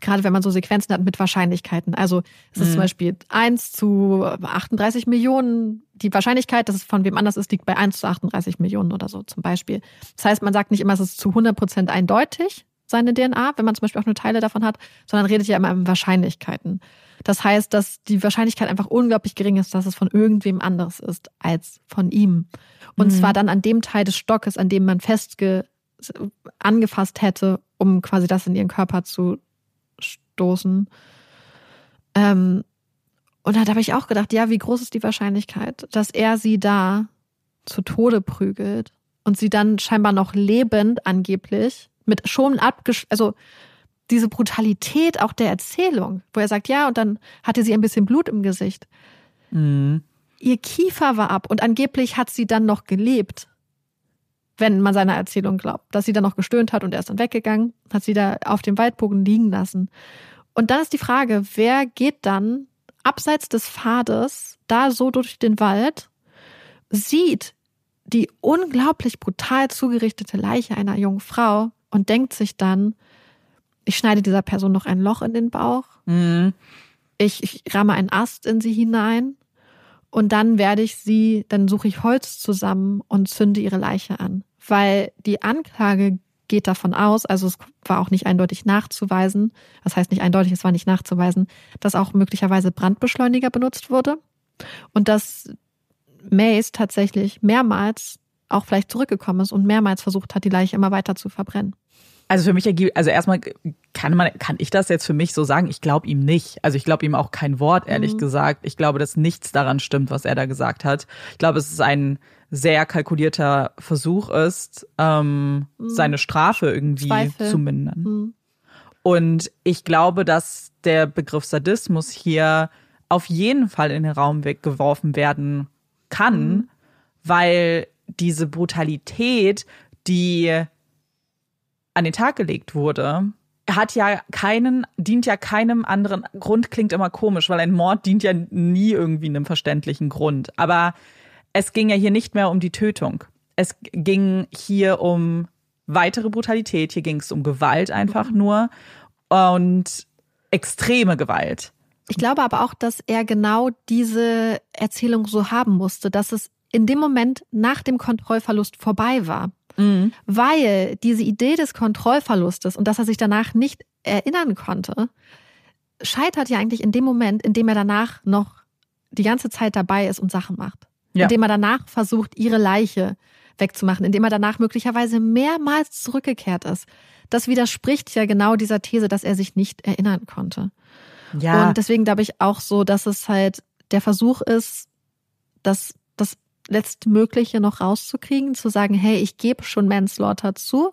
gerade wenn man so Sequenzen hat mit Wahrscheinlichkeiten. Also es ist mhm. zum Beispiel eins zu 38 Millionen. Die Wahrscheinlichkeit, dass es von wem anders ist, liegt bei eins zu 38 Millionen oder so zum Beispiel. Das heißt, man sagt nicht immer, es ist zu 100 Prozent eindeutig, seine DNA, wenn man zum Beispiel auch nur Teile davon hat, sondern redet ja immer in Wahrscheinlichkeiten. Das heißt, dass die Wahrscheinlichkeit einfach unglaublich gering ist, dass es von irgendwem anderes ist als von ihm. Und mhm. zwar dann an dem Teil des Stockes, an dem man festge angefasst hätte, um quasi das in ihren Körper zu stoßen. Ähm, und da habe ich auch gedacht, ja, wie groß ist die Wahrscheinlichkeit, dass er sie da zu Tode prügelt und sie dann scheinbar noch lebend angeblich mit schon abgesch also diese Brutalität auch der Erzählung, wo er sagt, ja, und dann hatte sie ein bisschen Blut im Gesicht. Mhm. Ihr Kiefer war ab und angeblich hat sie dann noch gelebt, wenn man seiner Erzählung glaubt, dass sie dann noch gestöhnt hat und er ist dann weggegangen, hat sie da auf dem Waldbogen liegen lassen. Und dann ist die Frage, wer geht dann abseits des Pfades da so durch den Wald, sieht die unglaublich brutal zugerichtete Leiche einer jungen Frau und denkt sich dann, ich schneide dieser Person noch ein Loch in den Bauch. Mhm. Ich, ich ramme einen Ast in sie hinein. Und dann werde ich sie, dann suche ich Holz zusammen und zünde ihre Leiche an. Weil die Anklage geht davon aus, also es war auch nicht eindeutig nachzuweisen, das heißt nicht eindeutig, es war nicht nachzuweisen, dass auch möglicherweise Brandbeschleuniger benutzt wurde. Und dass Mace tatsächlich mehrmals auch vielleicht zurückgekommen ist und mehrmals versucht hat, die Leiche immer weiter zu verbrennen. Also für mich ergibt, also erstmal kann man, kann ich das jetzt für mich so sagen? Ich glaube ihm nicht. Also ich glaube ihm auch kein Wort, ehrlich mhm. gesagt. Ich glaube, dass nichts daran stimmt, was er da gesagt hat. Ich glaube, es ist ein sehr kalkulierter Versuch ist, ähm, mhm. seine Strafe irgendwie Zweifel. zu mindern. Mhm. Und ich glaube, dass der Begriff Sadismus hier auf jeden Fall in den Raum weggeworfen werden kann, mhm. weil diese Brutalität, die an den Tag gelegt wurde, hat ja keinen, dient ja keinem anderen Grund, klingt immer komisch, weil ein Mord dient ja nie irgendwie einem verständlichen Grund. Aber es ging ja hier nicht mehr um die Tötung. Es ging hier um weitere Brutalität, hier ging es um Gewalt einfach nur und extreme Gewalt. Ich glaube aber auch, dass er genau diese Erzählung so haben musste, dass es in dem Moment nach dem Kontrollverlust vorbei war. Mhm. Weil diese Idee des Kontrollverlustes und dass er sich danach nicht erinnern konnte, scheitert ja eigentlich in dem Moment, in dem er danach noch die ganze Zeit dabei ist und Sachen macht. Ja. Indem er danach versucht, ihre Leiche wegzumachen, indem er danach möglicherweise mehrmals zurückgekehrt ist. Das widerspricht ja genau dieser These, dass er sich nicht erinnern konnte. Ja. Und deswegen glaube ich auch so, dass es halt der Versuch ist, das, das Letztmögliche noch rauszukriegen, zu sagen, hey, ich gebe schon Manslaughter zu,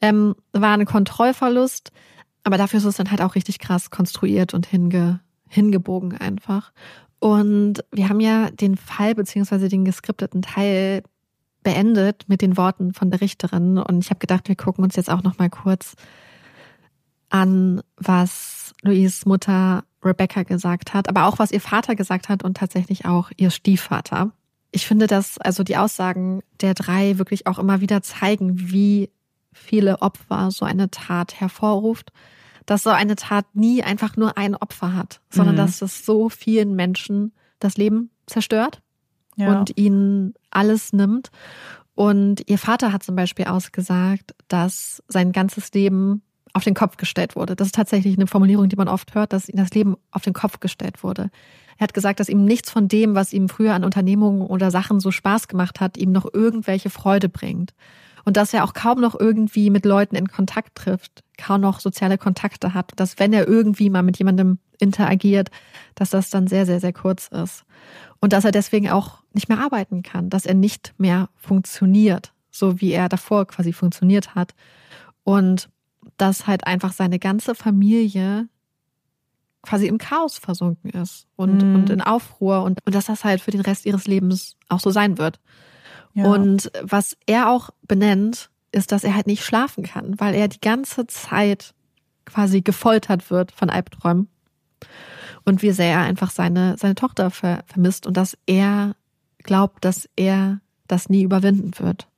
ähm, war ein Kontrollverlust, aber dafür ist es dann halt auch richtig krass konstruiert und hinge, hingebogen einfach. Und wir haben ja den Fall beziehungsweise den geskripteten Teil beendet mit den Worten von der Richterin. Und ich habe gedacht, wir gucken uns jetzt auch noch mal kurz an, was Louise Mutter Rebecca gesagt hat, aber auch was ihr Vater gesagt hat und tatsächlich auch ihr Stiefvater. Ich finde, dass also die Aussagen der drei wirklich auch immer wieder zeigen, wie viele Opfer so eine Tat hervorruft dass so eine Tat nie einfach nur ein Opfer hat, sondern mhm. dass es so vielen Menschen das Leben zerstört ja. und ihnen alles nimmt. Und ihr Vater hat zum Beispiel ausgesagt, dass sein ganzes Leben auf den Kopf gestellt wurde. Das ist tatsächlich eine Formulierung, die man oft hört, dass ihm das Leben auf den Kopf gestellt wurde. Er hat gesagt, dass ihm nichts von dem, was ihm früher an Unternehmungen oder Sachen so Spaß gemacht hat, ihm noch irgendwelche Freude bringt und dass er auch kaum noch irgendwie mit Leuten in Kontakt trifft, kaum noch soziale Kontakte hat, dass wenn er irgendwie mal mit jemandem interagiert, dass das dann sehr, sehr, sehr kurz ist. Und dass er deswegen auch nicht mehr arbeiten kann, dass er nicht mehr funktioniert, so wie er davor quasi funktioniert hat. Und dass halt einfach seine ganze Familie quasi im Chaos versunken ist und, mm. und in Aufruhr und, und dass das halt für den Rest ihres Lebens auch so sein wird. Und was er auch benennt, ist, dass er halt nicht schlafen kann, weil er die ganze Zeit quasi gefoltert wird von Albträumen. Und wie sehr er einfach seine, seine Tochter ver vermisst und dass er glaubt, dass er das nie überwinden wird.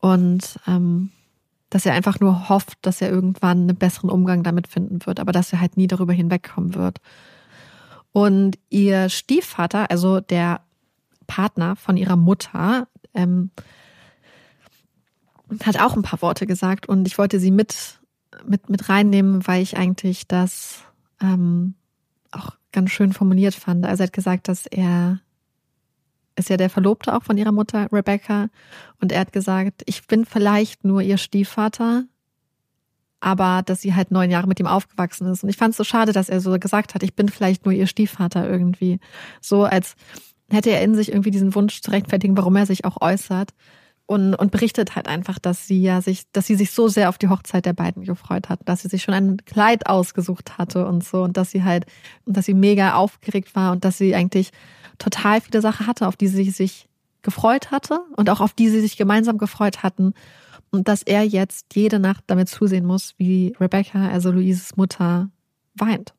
Und ähm, dass er einfach nur hofft, dass er irgendwann einen besseren Umgang damit finden wird, aber dass er halt nie darüber hinwegkommen wird. Und ihr Stiefvater, also der Partner von ihrer Mutter, ähm, hat auch ein paar Worte gesagt und ich wollte sie mit, mit, mit reinnehmen, weil ich eigentlich das ähm, auch ganz schön formuliert fand. Also er hat gesagt, dass er ist ja der Verlobte auch von ihrer Mutter, Rebecca, und er hat gesagt, ich bin vielleicht nur ihr Stiefvater, aber dass sie halt neun Jahre mit ihm aufgewachsen ist. Und ich fand es so schade, dass er so gesagt hat, ich bin vielleicht nur ihr Stiefvater irgendwie. So als hätte er in sich irgendwie diesen Wunsch zu rechtfertigen, warum er sich auch äußert. Und, und berichtet halt einfach, dass sie ja sich, dass sie sich so sehr auf die Hochzeit der beiden gefreut hat, dass sie sich schon ein Kleid ausgesucht hatte und so und dass sie halt, und dass sie mega aufgeregt war und dass sie eigentlich total viele Sachen hatte, auf die sie sich gefreut hatte und auch auf die sie sich gemeinsam gefreut hatten und dass er jetzt jede Nacht damit zusehen muss, wie Rebecca, also Louises Mutter, weint.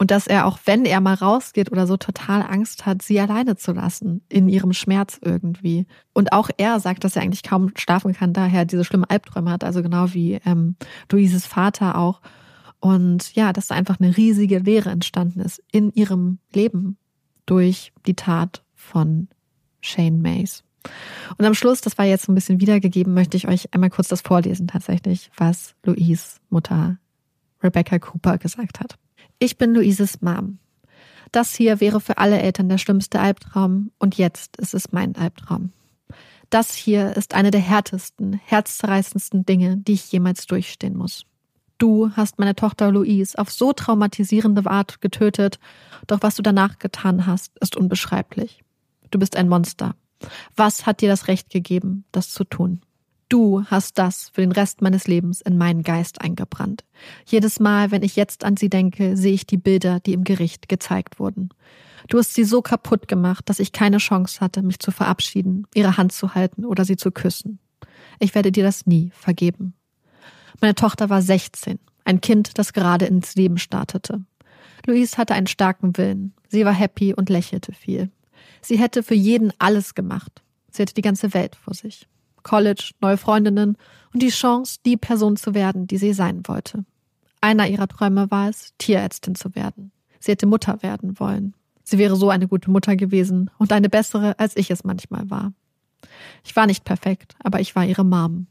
Und dass er auch, wenn er mal rausgeht oder so, total Angst hat, sie alleine zu lassen, in ihrem Schmerz irgendwie. Und auch er sagt, dass er eigentlich kaum schlafen kann, daher diese schlimmen Albträume hat, also genau wie ähm, Louises Vater auch. Und ja, dass da einfach eine riesige Leere entstanden ist in ihrem Leben durch die Tat von Shane Mays. Und am Schluss, das war jetzt so ein bisschen wiedergegeben, möchte ich euch einmal kurz das vorlesen tatsächlich, was Louise Mutter Rebecca Cooper gesagt hat. Ich bin Luises Mom. Das hier wäre für alle Eltern der schlimmste Albtraum und jetzt ist es mein Albtraum. Das hier ist eine der härtesten, herzzerreißendsten Dinge, die ich jemals durchstehen muss. Du hast meine Tochter Louise auf so traumatisierende Art getötet, doch was du danach getan hast, ist unbeschreiblich. Du bist ein Monster. Was hat dir das Recht gegeben, das zu tun? Du hast das für den Rest meines Lebens in meinen Geist eingebrannt. Jedes Mal, wenn ich jetzt an sie denke, sehe ich die Bilder, die im Gericht gezeigt wurden. Du hast sie so kaputt gemacht, dass ich keine Chance hatte, mich zu verabschieden, ihre Hand zu halten oder sie zu küssen. Ich werde dir das nie vergeben. Meine Tochter war 16, ein Kind, das gerade ins Leben startete. Louise hatte einen starken Willen. Sie war happy und lächelte viel. Sie hätte für jeden alles gemacht. Sie hatte die ganze Welt vor sich. College, neue Freundinnen und die Chance, die Person zu werden, die sie sein wollte. Einer ihrer Träume war es, Tierärztin zu werden. Sie hätte Mutter werden wollen. Sie wäre so eine gute Mutter gewesen und eine bessere, als ich es manchmal war. Ich war nicht perfekt, aber ich war ihre Mom.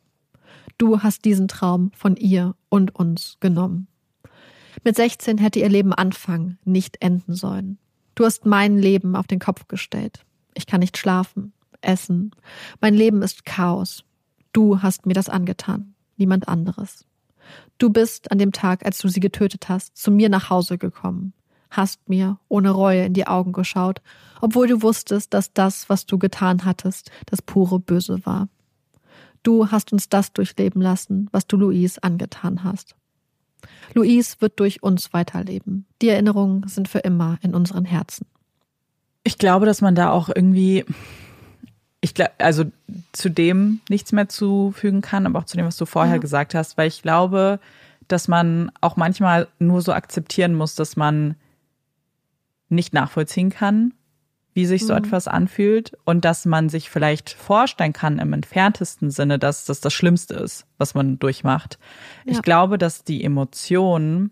Du hast diesen Traum von ihr und uns genommen. Mit 16 hätte ihr Leben anfangen, nicht enden sollen. Du hast mein Leben auf den Kopf gestellt. Ich kann nicht schlafen, essen. Mein Leben ist Chaos. Du hast mir das angetan, niemand anderes. Du bist an dem Tag, als du sie getötet hast, zu mir nach Hause gekommen, hast mir ohne Reue in die Augen geschaut, obwohl du wusstest, dass das, was du getan hattest, das pure Böse war. Du hast uns das durchleben lassen, was du Louise angetan hast. Louise wird durch uns weiterleben. Die Erinnerungen sind für immer in unseren Herzen. Ich glaube, dass man da auch irgendwie, ich glaube, also zu dem nichts mehr zufügen kann, aber auch zu dem, was du vorher ja. gesagt hast, weil ich glaube, dass man auch manchmal nur so akzeptieren muss, dass man nicht nachvollziehen kann, wie sich so mhm. etwas anfühlt und dass man sich vielleicht vorstellen kann im entferntesten Sinne, dass das das Schlimmste ist, was man durchmacht. Ja. Ich glaube, dass die Emotionen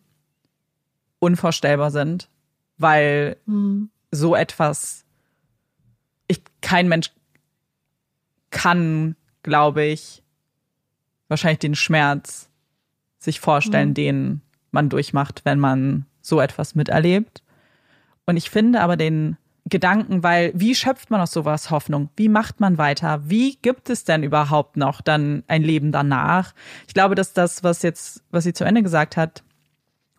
unvorstellbar sind, weil mhm. so etwas ich kein Mensch kann, glaube ich, wahrscheinlich den Schmerz sich vorstellen, mhm. den man durchmacht, wenn man so etwas miterlebt. Und ich finde aber den Gedanken, weil wie schöpft man aus sowas Hoffnung? Wie macht man weiter? Wie gibt es denn überhaupt noch dann ein Leben danach? Ich glaube, dass das, was jetzt, was sie zu Ende gesagt hat,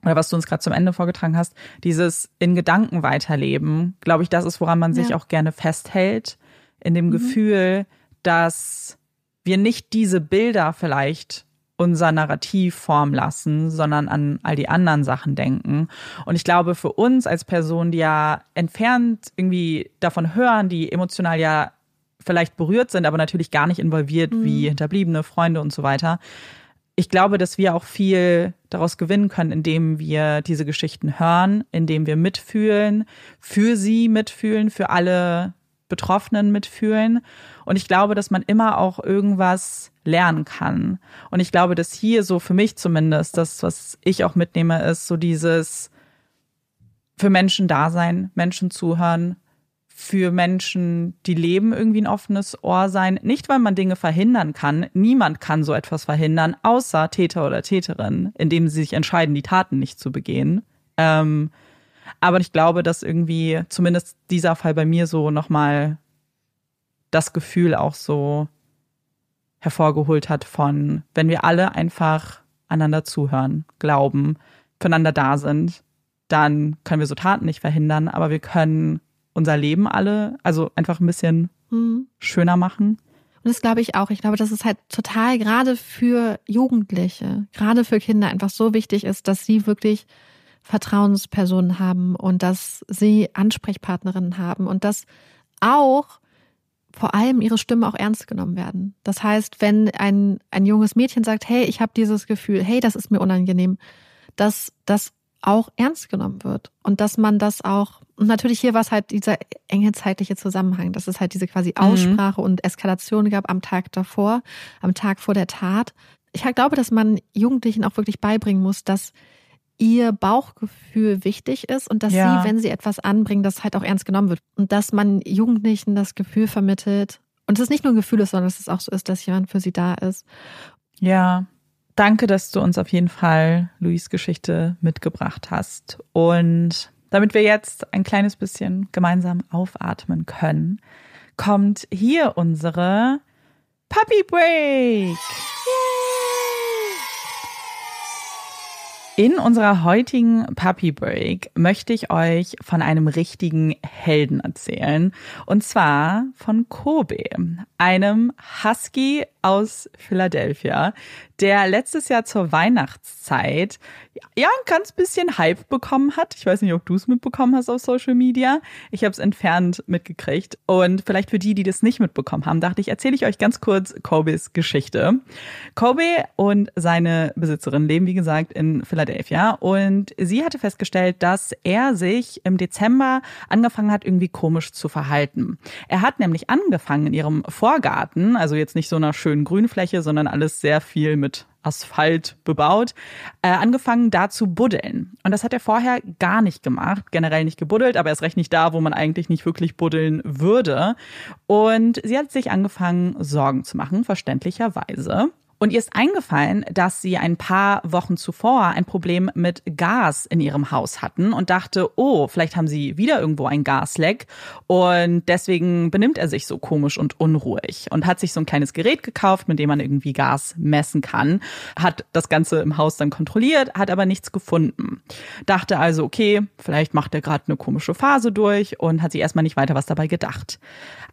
oder was du uns gerade zum Ende vorgetragen hast, dieses in Gedanken weiterleben, glaube ich, das ist, woran man sich ja. auch gerne festhält, in dem mhm. Gefühl, dass wir nicht diese Bilder vielleicht unser Narrativ formen lassen, sondern an all die anderen Sachen denken. Und ich glaube, für uns als Personen, die ja entfernt irgendwie davon hören, die emotional ja vielleicht berührt sind, aber natürlich gar nicht involviert mhm. wie Hinterbliebene, Freunde und so weiter. Ich glaube, dass wir auch viel daraus gewinnen können, indem wir diese Geschichten hören, indem wir mitfühlen, für sie mitfühlen, für alle Betroffenen mitfühlen. Und ich glaube, dass man immer auch irgendwas lernen kann. Und ich glaube, dass hier so für mich zumindest, das, was ich auch mitnehme, ist so dieses für Menschen da sein, Menschen zuhören, für Menschen, die leben, irgendwie ein offenes Ohr sein. Nicht, weil man Dinge verhindern kann. Niemand kann so etwas verhindern, außer Täter oder Täterin, indem sie sich entscheiden, die Taten nicht zu begehen. Ähm, aber ich glaube, dass irgendwie zumindest dieser Fall bei mir so nochmal das Gefühl auch so hervorgeholt hat von, wenn wir alle einfach einander zuhören, glauben, füreinander da sind, dann können wir so Taten nicht verhindern, aber wir können unser Leben alle, also einfach ein bisschen mhm. schöner machen. Und das glaube ich auch. Ich glaube, dass es halt total gerade für Jugendliche, gerade für Kinder einfach so wichtig ist, dass sie wirklich Vertrauenspersonen haben und dass sie Ansprechpartnerinnen haben und dass auch vor allem ihre Stimme auch ernst genommen werden. Das heißt, wenn ein, ein junges Mädchen sagt, hey, ich habe dieses Gefühl, hey, das ist mir unangenehm, dass das auch ernst genommen wird und dass man das auch, und natürlich hier war es halt dieser enge zeitliche Zusammenhang, dass es halt diese quasi mhm. Aussprache mhm. und Eskalation gab am Tag davor, am Tag vor der Tat. Ich glaube, dass man Jugendlichen auch wirklich beibringen muss, dass ihr Bauchgefühl wichtig ist und dass ja. sie, wenn sie etwas anbringen, das halt auch ernst genommen wird. Und dass man Jugendlichen das Gefühl vermittelt, und es nicht nur ein Gefühl ist, sondern dass es auch so ist, dass jemand für sie da ist. Ja, danke, dass du uns auf jeden Fall Louis Geschichte mitgebracht hast. Und damit wir jetzt ein kleines bisschen gemeinsam aufatmen können, kommt hier unsere Puppy Break. In unserer heutigen Puppy Break möchte ich euch von einem richtigen Helden erzählen. Und zwar von Kobe, einem Husky aus Philadelphia, der letztes Jahr zur Weihnachtszeit ja ein ganz bisschen Hype bekommen hat. Ich weiß nicht, ob du es mitbekommen hast auf Social Media. Ich habe es entfernt mitgekriegt. Und vielleicht für die, die das nicht mitbekommen haben, dachte ich, erzähle ich euch ganz kurz Kobes Geschichte. Kobe und seine Besitzerin leben, wie gesagt, in Philadelphia. Und sie hatte festgestellt, dass er sich im Dezember angefangen hat, irgendwie komisch zu verhalten. Er hat nämlich angefangen in ihrem Vorgarten, also jetzt nicht so einer schönen Grünfläche, sondern alles sehr viel mit Asphalt bebaut, äh, angefangen da zu buddeln. Und das hat er vorher gar nicht gemacht, generell nicht gebuddelt, aber er ist recht nicht da, wo man eigentlich nicht wirklich buddeln würde. Und sie hat sich angefangen, Sorgen zu machen, verständlicherweise. Und ihr ist eingefallen, dass sie ein paar Wochen zuvor ein Problem mit Gas in ihrem Haus hatten und dachte, oh, vielleicht haben sie wieder irgendwo ein Gasleck und deswegen benimmt er sich so komisch und unruhig und hat sich so ein kleines Gerät gekauft, mit dem man irgendwie Gas messen kann, hat das Ganze im Haus dann kontrolliert, hat aber nichts gefunden. Dachte also, okay, vielleicht macht er gerade eine komische Phase durch und hat sich erstmal nicht weiter was dabei gedacht.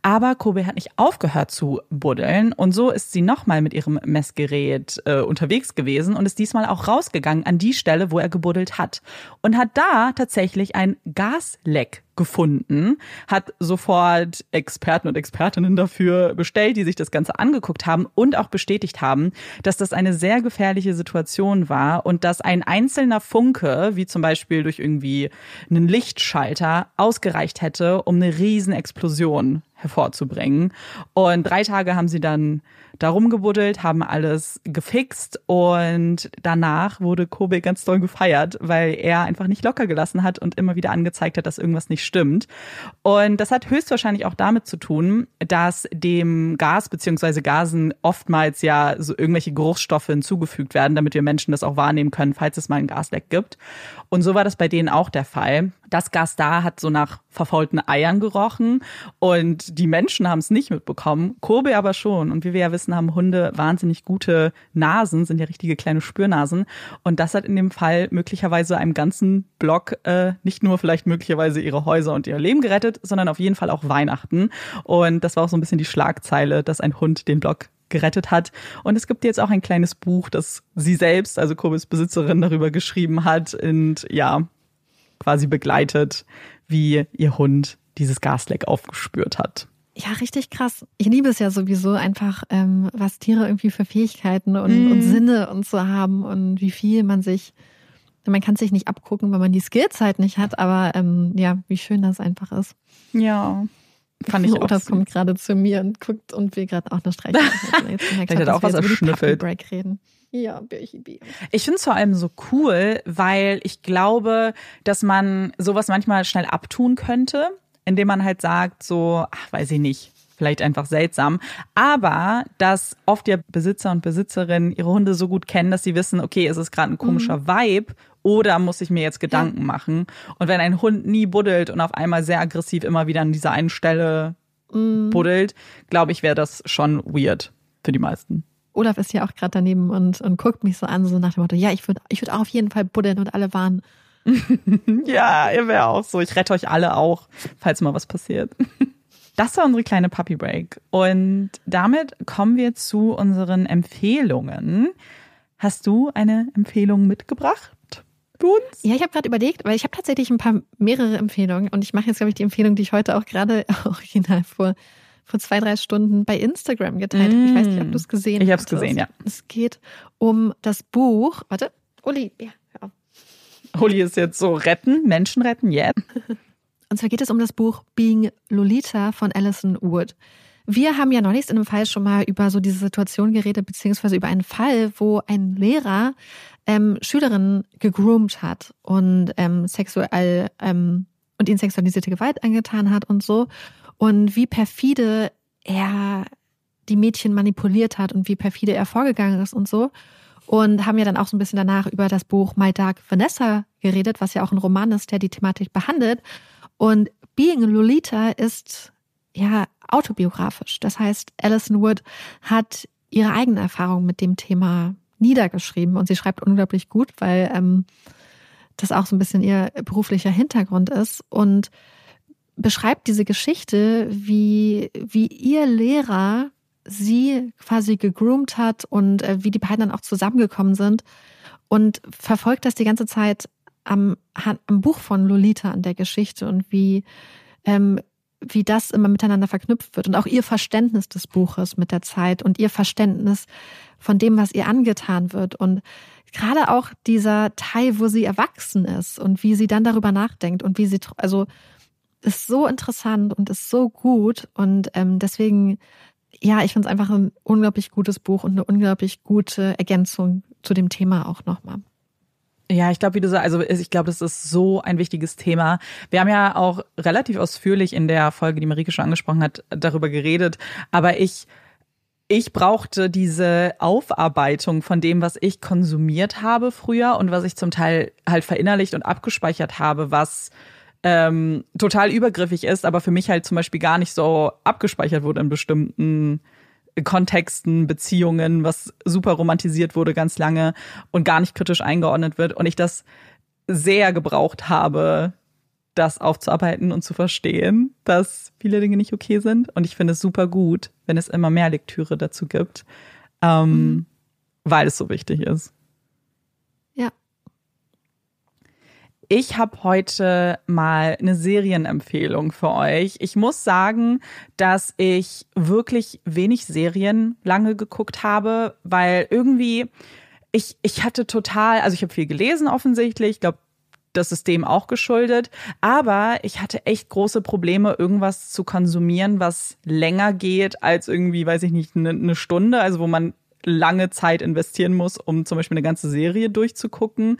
Aber Kobe hat nicht aufgehört zu buddeln und so ist sie nochmal mit ihrem Messgerät äh, unterwegs gewesen und ist diesmal auch rausgegangen an die Stelle, wo er gebuddelt hat. Und hat da tatsächlich ein Gasleck gefunden, hat sofort Experten und Expertinnen dafür bestellt, die sich das Ganze angeguckt haben und auch bestätigt haben, dass das eine sehr gefährliche Situation war und dass ein einzelner Funke, wie zum Beispiel durch irgendwie einen Lichtschalter, ausgereicht hätte, um eine riesen Explosion hervorzubringen. Und drei Tage haben sie dann darum gebuddelt, haben alles gefixt und danach wurde Kobe ganz doll gefeiert, weil er einfach nicht locker gelassen hat und immer wieder angezeigt hat, dass irgendwas nicht stimmt. Und das hat höchstwahrscheinlich auch damit zu tun, dass dem Gas beziehungsweise Gasen oftmals ja so irgendwelche Geruchsstoffe hinzugefügt werden, damit wir Menschen das auch wahrnehmen können, falls es mal ein Gasleck gibt. Und so war das bei denen auch der Fall. Das Gas da hat so nach verfaulten Eiern gerochen und die Menschen haben es nicht mitbekommen, Kobe aber schon. Und wie wir ja wissen, haben Hunde wahnsinnig gute Nasen, sind ja richtige kleine Spürnasen. Und das hat in dem Fall möglicherweise einem ganzen Block äh, nicht nur vielleicht möglicherweise ihre Häuser und ihr Leben gerettet, sondern auf jeden Fall auch Weihnachten. Und das war auch so ein bisschen die Schlagzeile, dass ein Hund den Block gerettet hat. Und es gibt jetzt auch ein kleines Buch, das sie selbst, also Kobes Besitzerin, darüber geschrieben hat und ja, quasi begleitet, wie ihr Hund dieses Gasleck aufgespürt hat. Ja, richtig krass. Ich liebe es ja sowieso einfach, ähm, was Tiere irgendwie für Fähigkeiten und, mm. und Sinne und so haben und wie viel man sich, man kann sich nicht abgucken, wenn man die Skills halt nicht hat, aber ähm, ja, wie schön das einfach ist. Ja. Fand ich auch. Das kommt gerade zu mir und guckt und will gerade auch eine Streichel. <laughs> Vielleicht hat er auch was erschnüffelt. Break reden. Ja, Birchi Ich finde es vor allem so cool, weil ich glaube, dass man sowas manchmal schnell abtun könnte, indem man halt sagt, so, ach, weiß ich nicht, vielleicht einfach seltsam. Aber dass oft ja Besitzer und Besitzerinnen ihre Hunde so gut kennen, dass sie wissen, okay, ist es gerade ein komischer mhm. Vibe oder muss ich mir jetzt Gedanken ja. machen? Und wenn ein Hund nie buddelt und auf einmal sehr aggressiv immer wieder an dieser einen Stelle mhm. buddelt, glaube ich, wäre das schon weird für die meisten. Olaf ist ja auch gerade daneben und, und guckt mich so an, so nach dem Motto, ja, ich würde ich würd auch auf jeden Fall buddeln und alle waren. <laughs> ja, ihr wäre auch so. Ich rette euch alle auch, falls mal was passiert. <laughs> Das war unsere kleine Puppy Break. Und damit kommen wir zu unseren Empfehlungen. Hast du eine Empfehlung mitgebracht? Für uns? Ja, ich habe gerade überlegt, weil ich habe tatsächlich ein paar mehrere Empfehlungen und ich mache jetzt, glaube ich, die Empfehlung, die ich heute auch gerade <laughs> original vor vor zwei, drei Stunden bei Instagram geteilt. Mm. Ich weiß nicht, ob du es gesehen hast. Ich habe es gesehen, ja. Es geht um das Buch. Warte, Uli, ja, hör auf. Uli ist jetzt so retten, Menschen retten, yeah. <laughs> Und zwar geht es um das Buch Being Lolita von Alison Wood. Wir haben ja neulich in einem Fall schon mal über so diese Situation geredet, beziehungsweise über einen Fall, wo ein Lehrer ähm, Schülerinnen gegroomt hat und ähm, sexuell ähm, und ihnen sexualisierte Gewalt angetan hat und so und wie perfide er die Mädchen manipuliert hat und wie perfide er vorgegangen ist und so. und haben ja dann auch so ein bisschen danach über das Buch My Dark Vanessa geredet, was ja auch ein Roman ist, der die Thematik behandelt. Und Being Lolita ist ja autobiografisch. Das heißt, Alison Wood hat ihre eigene Erfahrung mit dem Thema niedergeschrieben und sie schreibt unglaublich gut, weil ähm, das auch so ein bisschen ihr beruflicher Hintergrund ist und beschreibt diese Geschichte, wie, wie ihr Lehrer sie quasi gegroomt hat und äh, wie die beiden dann auch zusammengekommen sind und verfolgt das die ganze Zeit am, am Buch von Lolita an der Geschichte und wie, ähm, wie das immer miteinander verknüpft wird und auch ihr Verständnis des Buches mit der Zeit und ihr Verständnis von dem, was ihr angetan wird und gerade auch dieser Teil, wo sie erwachsen ist und wie sie dann darüber nachdenkt und wie sie, also ist so interessant und ist so gut und ähm, deswegen ja, ich finde es einfach ein unglaublich gutes Buch und eine unglaublich gute Ergänzung zu dem Thema auch nochmal. Ja, ich glaube, wie du sagst, also ich glaube, das ist so ein wichtiges Thema. Wir haben ja auch relativ ausführlich in der Folge, die Marike schon angesprochen hat, darüber geredet. Aber ich, ich brauchte diese Aufarbeitung von dem, was ich konsumiert habe früher und was ich zum Teil halt verinnerlicht und abgespeichert habe, was ähm, total übergriffig ist, aber für mich halt zum Beispiel gar nicht so abgespeichert wurde in bestimmten Kontexten, Beziehungen, was super romantisiert wurde ganz lange und gar nicht kritisch eingeordnet wird. Und ich das sehr gebraucht habe, das aufzuarbeiten und zu verstehen, dass viele Dinge nicht okay sind. Und ich finde es super gut, wenn es immer mehr Lektüre dazu gibt, ähm, mhm. weil es so wichtig ist. Ich habe heute mal eine Serienempfehlung für euch. Ich muss sagen, dass ich wirklich wenig Serien lange geguckt habe, weil irgendwie ich, ich hatte total, also ich habe viel gelesen offensichtlich, ich glaube, das System auch geschuldet, aber ich hatte echt große Probleme, irgendwas zu konsumieren, was länger geht als irgendwie, weiß ich nicht, eine, eine Stunde, also wo man lange Zeit investieren muss, um zum Beispiel eine ganze Serie durchzugucken.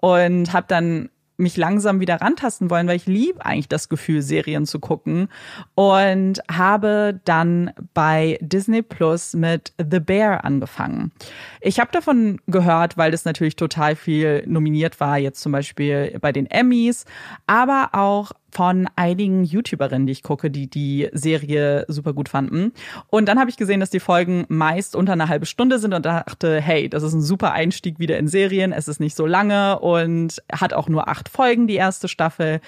Und habe dann mich langsam wieder rantasten wollen, weil ich liebe eigentlich das Gefühl, Serien zu gucken und habe dann bei Disney Plus mit The Bear angefangen. Ich habe davon gehört, weil das natürlich total viel nominiert war, jetzt zum Beispiel bei den Emmys, aber auch von einigen YouTuberinnen, die ich gucke, die die Serie super gut fanden. Und dann habe ich gesehen, dass die Folgen meist unter einer halben Stunde sind und dachte, hey, das ist ein super Einstieg wieder in Serien. Es ist nicht so lange und hat auch nur acht Folgen, die erste Staffel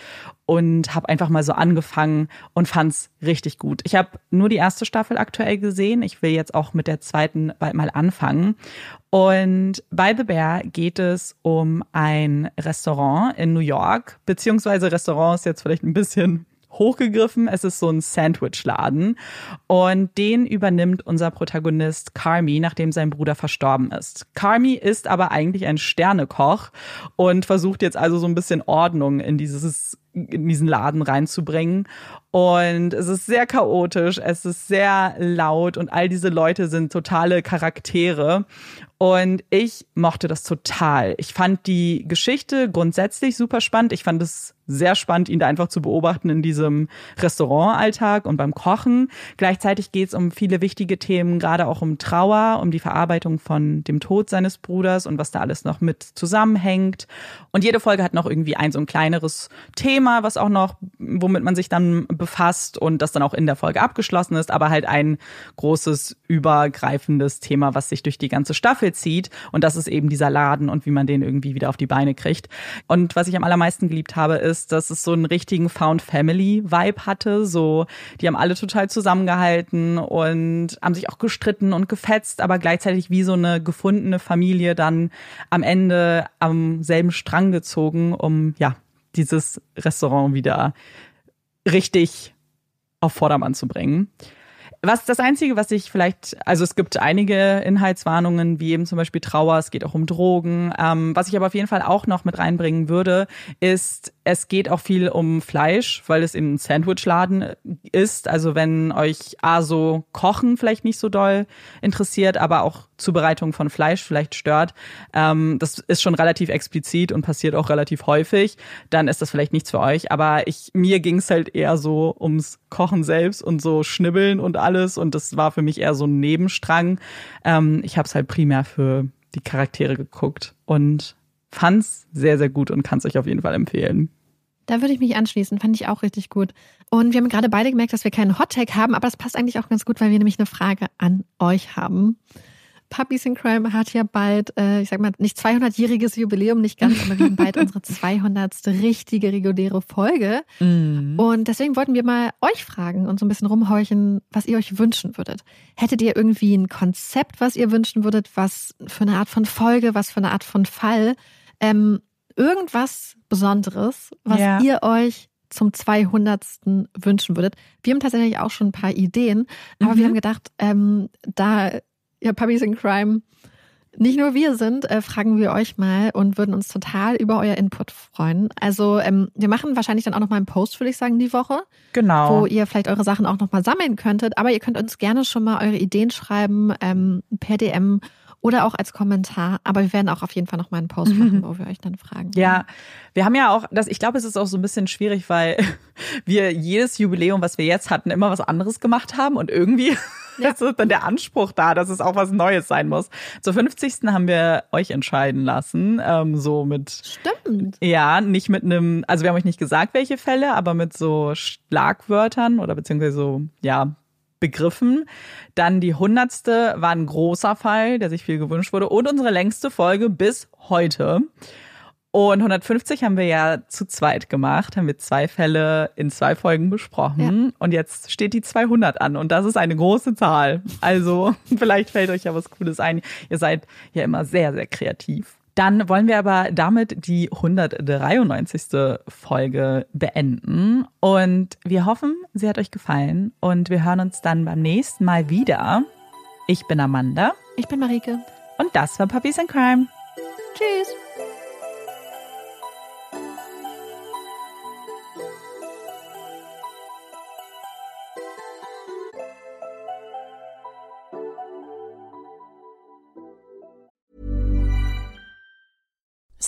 und habe einfach mal so angefangen und fand's richtig gut. Ich habe nur die erste Staffel aktuell gesehen. Ich will jetzt auch mit der zweiten bald mal anfangen. Und bei The Bear geht es um ein Restaurant in New York, beziehungsweise Restaurant ist jetzt vielleicht ein bisschen hochgegriffen. Es ist so ein Sandwichladen und den übernimmt unser Protagonist Carmi, nachdem sein Bruder verstorben ist. Carmi ist aber eigentlich ein Sternekoch und versucht jetzt also so ein bisschen Ordnung in dieses in diesen Laden reinzubringen. Und es ist sehr chaotisch, es ist sehr laut und all diese Leute sind totale Charaktere. Und ich mochte das total. Ich fand die Geschichte grundsätzlich super spannend. Ich fand es sehr spannend, ihn da einfach zu beobachten in diesem Restaurantalltag und beim Kochen. Gleichzeitig geht es um viele wichtige Themen, gerade auch um Trauer, um die Verarbeitung von dem Tod seines Bruders und was da alles noch mit zusammenhängt. Und jede Folge hat noch irgendwie ein so ein kleineres Thema, was auch noch, womit man sich dann befasst und das dann auch in der Folge abgeschlossen ist, aber halt ein großes, übergreifendes Thema, was sich durch die ganze Staffel zieht. Und das ist eben dieser Laden und wie man den irgendwie wieder auf die Beine kriegt. Und was ich am allermeisten geliebt habe, ist, ist, dass es so einen richtigen Found Family Vibe hatte. So, die haben alle total zusammengehalten und haben sich auch gestritten und gefetzt, aber gleichzeitig wie so eine gefundene Familie dann am Ende am selben Strang gezogen, um ja dieses Restaurant wieder richtig auf Vordermann zu bringen. Was das Einzige, was ich vielleicht, also es gibt einige Inhaltswarnungen, wie eben zum Beispiel Trauer, es geht auch um Drogen. Ähm, was ich aber auf jeden Fall auch noch mit reinbringen würde, ist, es geht auch viel um Fleisch, weil es eben ein Sandwichladen ist. Also wenn euch A so Kochen vielleicht nicht so doll interessiert, aber auch Zubereitung von Fleisch vielleicht stört, ähm, das ist schon relativ explizit und passiert auch relativ häufig, dann ist das vielleicht nichts für euch. Aber ich, mir ging es halt eher so ums Kochen selbst und so Schnibbeln und alles. Und das war für mich eher so ein Nebenstrang. Ähm, ich habe es halt primär für die Charaktere geguckt und fand's sehr, sehr gut und kann es euch auf jeden Fall empfehlen. Da würde ich mich anschließen, fand ich auch richtig gut. Und wir haben gerade beide gemerkt, dass wir keinen Hottag haben, aber das passt eigentlich auch ganz gut, weil wir nämlich eine Frage an euch haben. Puppies in Crime hat ja bald, äh, ich sag mal, nicht 200-jähriges Jubiläum, nicht ganz, aber wir haben bald <laughs> unsere 200. richtige reguläre Folge. Mhm. Und deswegen wollten wir mal euch fragen und so ein bisschen rumhorchen, was ihr euch wünschen würdet. Hättet ihr irgendwie ein Konzept, was ihr wünschen würdet? Was für eine Art von Folge, was für eine Art von Fall? Ähm, irgendwas Besonderes, was ja. ihr euch zum 200. wünschen würdet. Wir haben tatsächlich auch schon ein paar Ideen, aber mhm. wir haben gedacht, ähm, da ja Puppies in Crime nicht nur wir sind, äh, fragen wir euch mal und würden uns total über euer Input freuen. Also ähm, wir machen wahrscheinlich dann auch noch mal einen Post, würde ich sagen, die Woche. Genau. Wo ihr vielleicht eure Sachen auch noch mal sammeln könntet. Aber ihr könnt uns gerne schon mal eure Ideen schreiben ähm, per DM oder auch als Kommentar. Aber wir werden auch auf jeden Fall noch mal einen Post machen, wo wir euch dann fragen. Ja, wir haben ja auch, das, ich glaube, es ist auch so ein bisschen schwierig, weil <laughs> wir jedes Jubiläum, was wir jetzt hatten, immer was anderes gemacht haben und irgendwie <laughs> ja. ist dann der Anspruch da, dass es auch was Neues sein muss. Zur 50. haben wir euch entscheiden lassen, ähm, so mit. Stimmt. Ja, nicht mit einem, also wir haben euch nicht gesagt, welche Fälle, aber mit so Schlagwörtern oder beziehungsweise so, ja, begriffen. Dann die hundertste war ein großer Fall, der sich viel gewünscht wurde. Und unsere längste Folge bis heute. Und 150 haben wir ja zu zweit gemacht, haben wir zwei Fälle in zwei Folgen besprochen. Ja. Und jetzt steht die 200 an und das ist eine große Zahl. Also <laughs> vielleicht fällt euch ja was Cooles ein. Ihr seid ja immer sehr, sehr kreativ. Dann wollen wir aber damit die 193. Folge beenden. Und wir hoffen, sie hat euch gefallen. Und wir hören uns dann beim nächsten Mal wieder. Ich bin Amanda. Ich bin Marike. Und das war Puppies in Crime. Tschüss.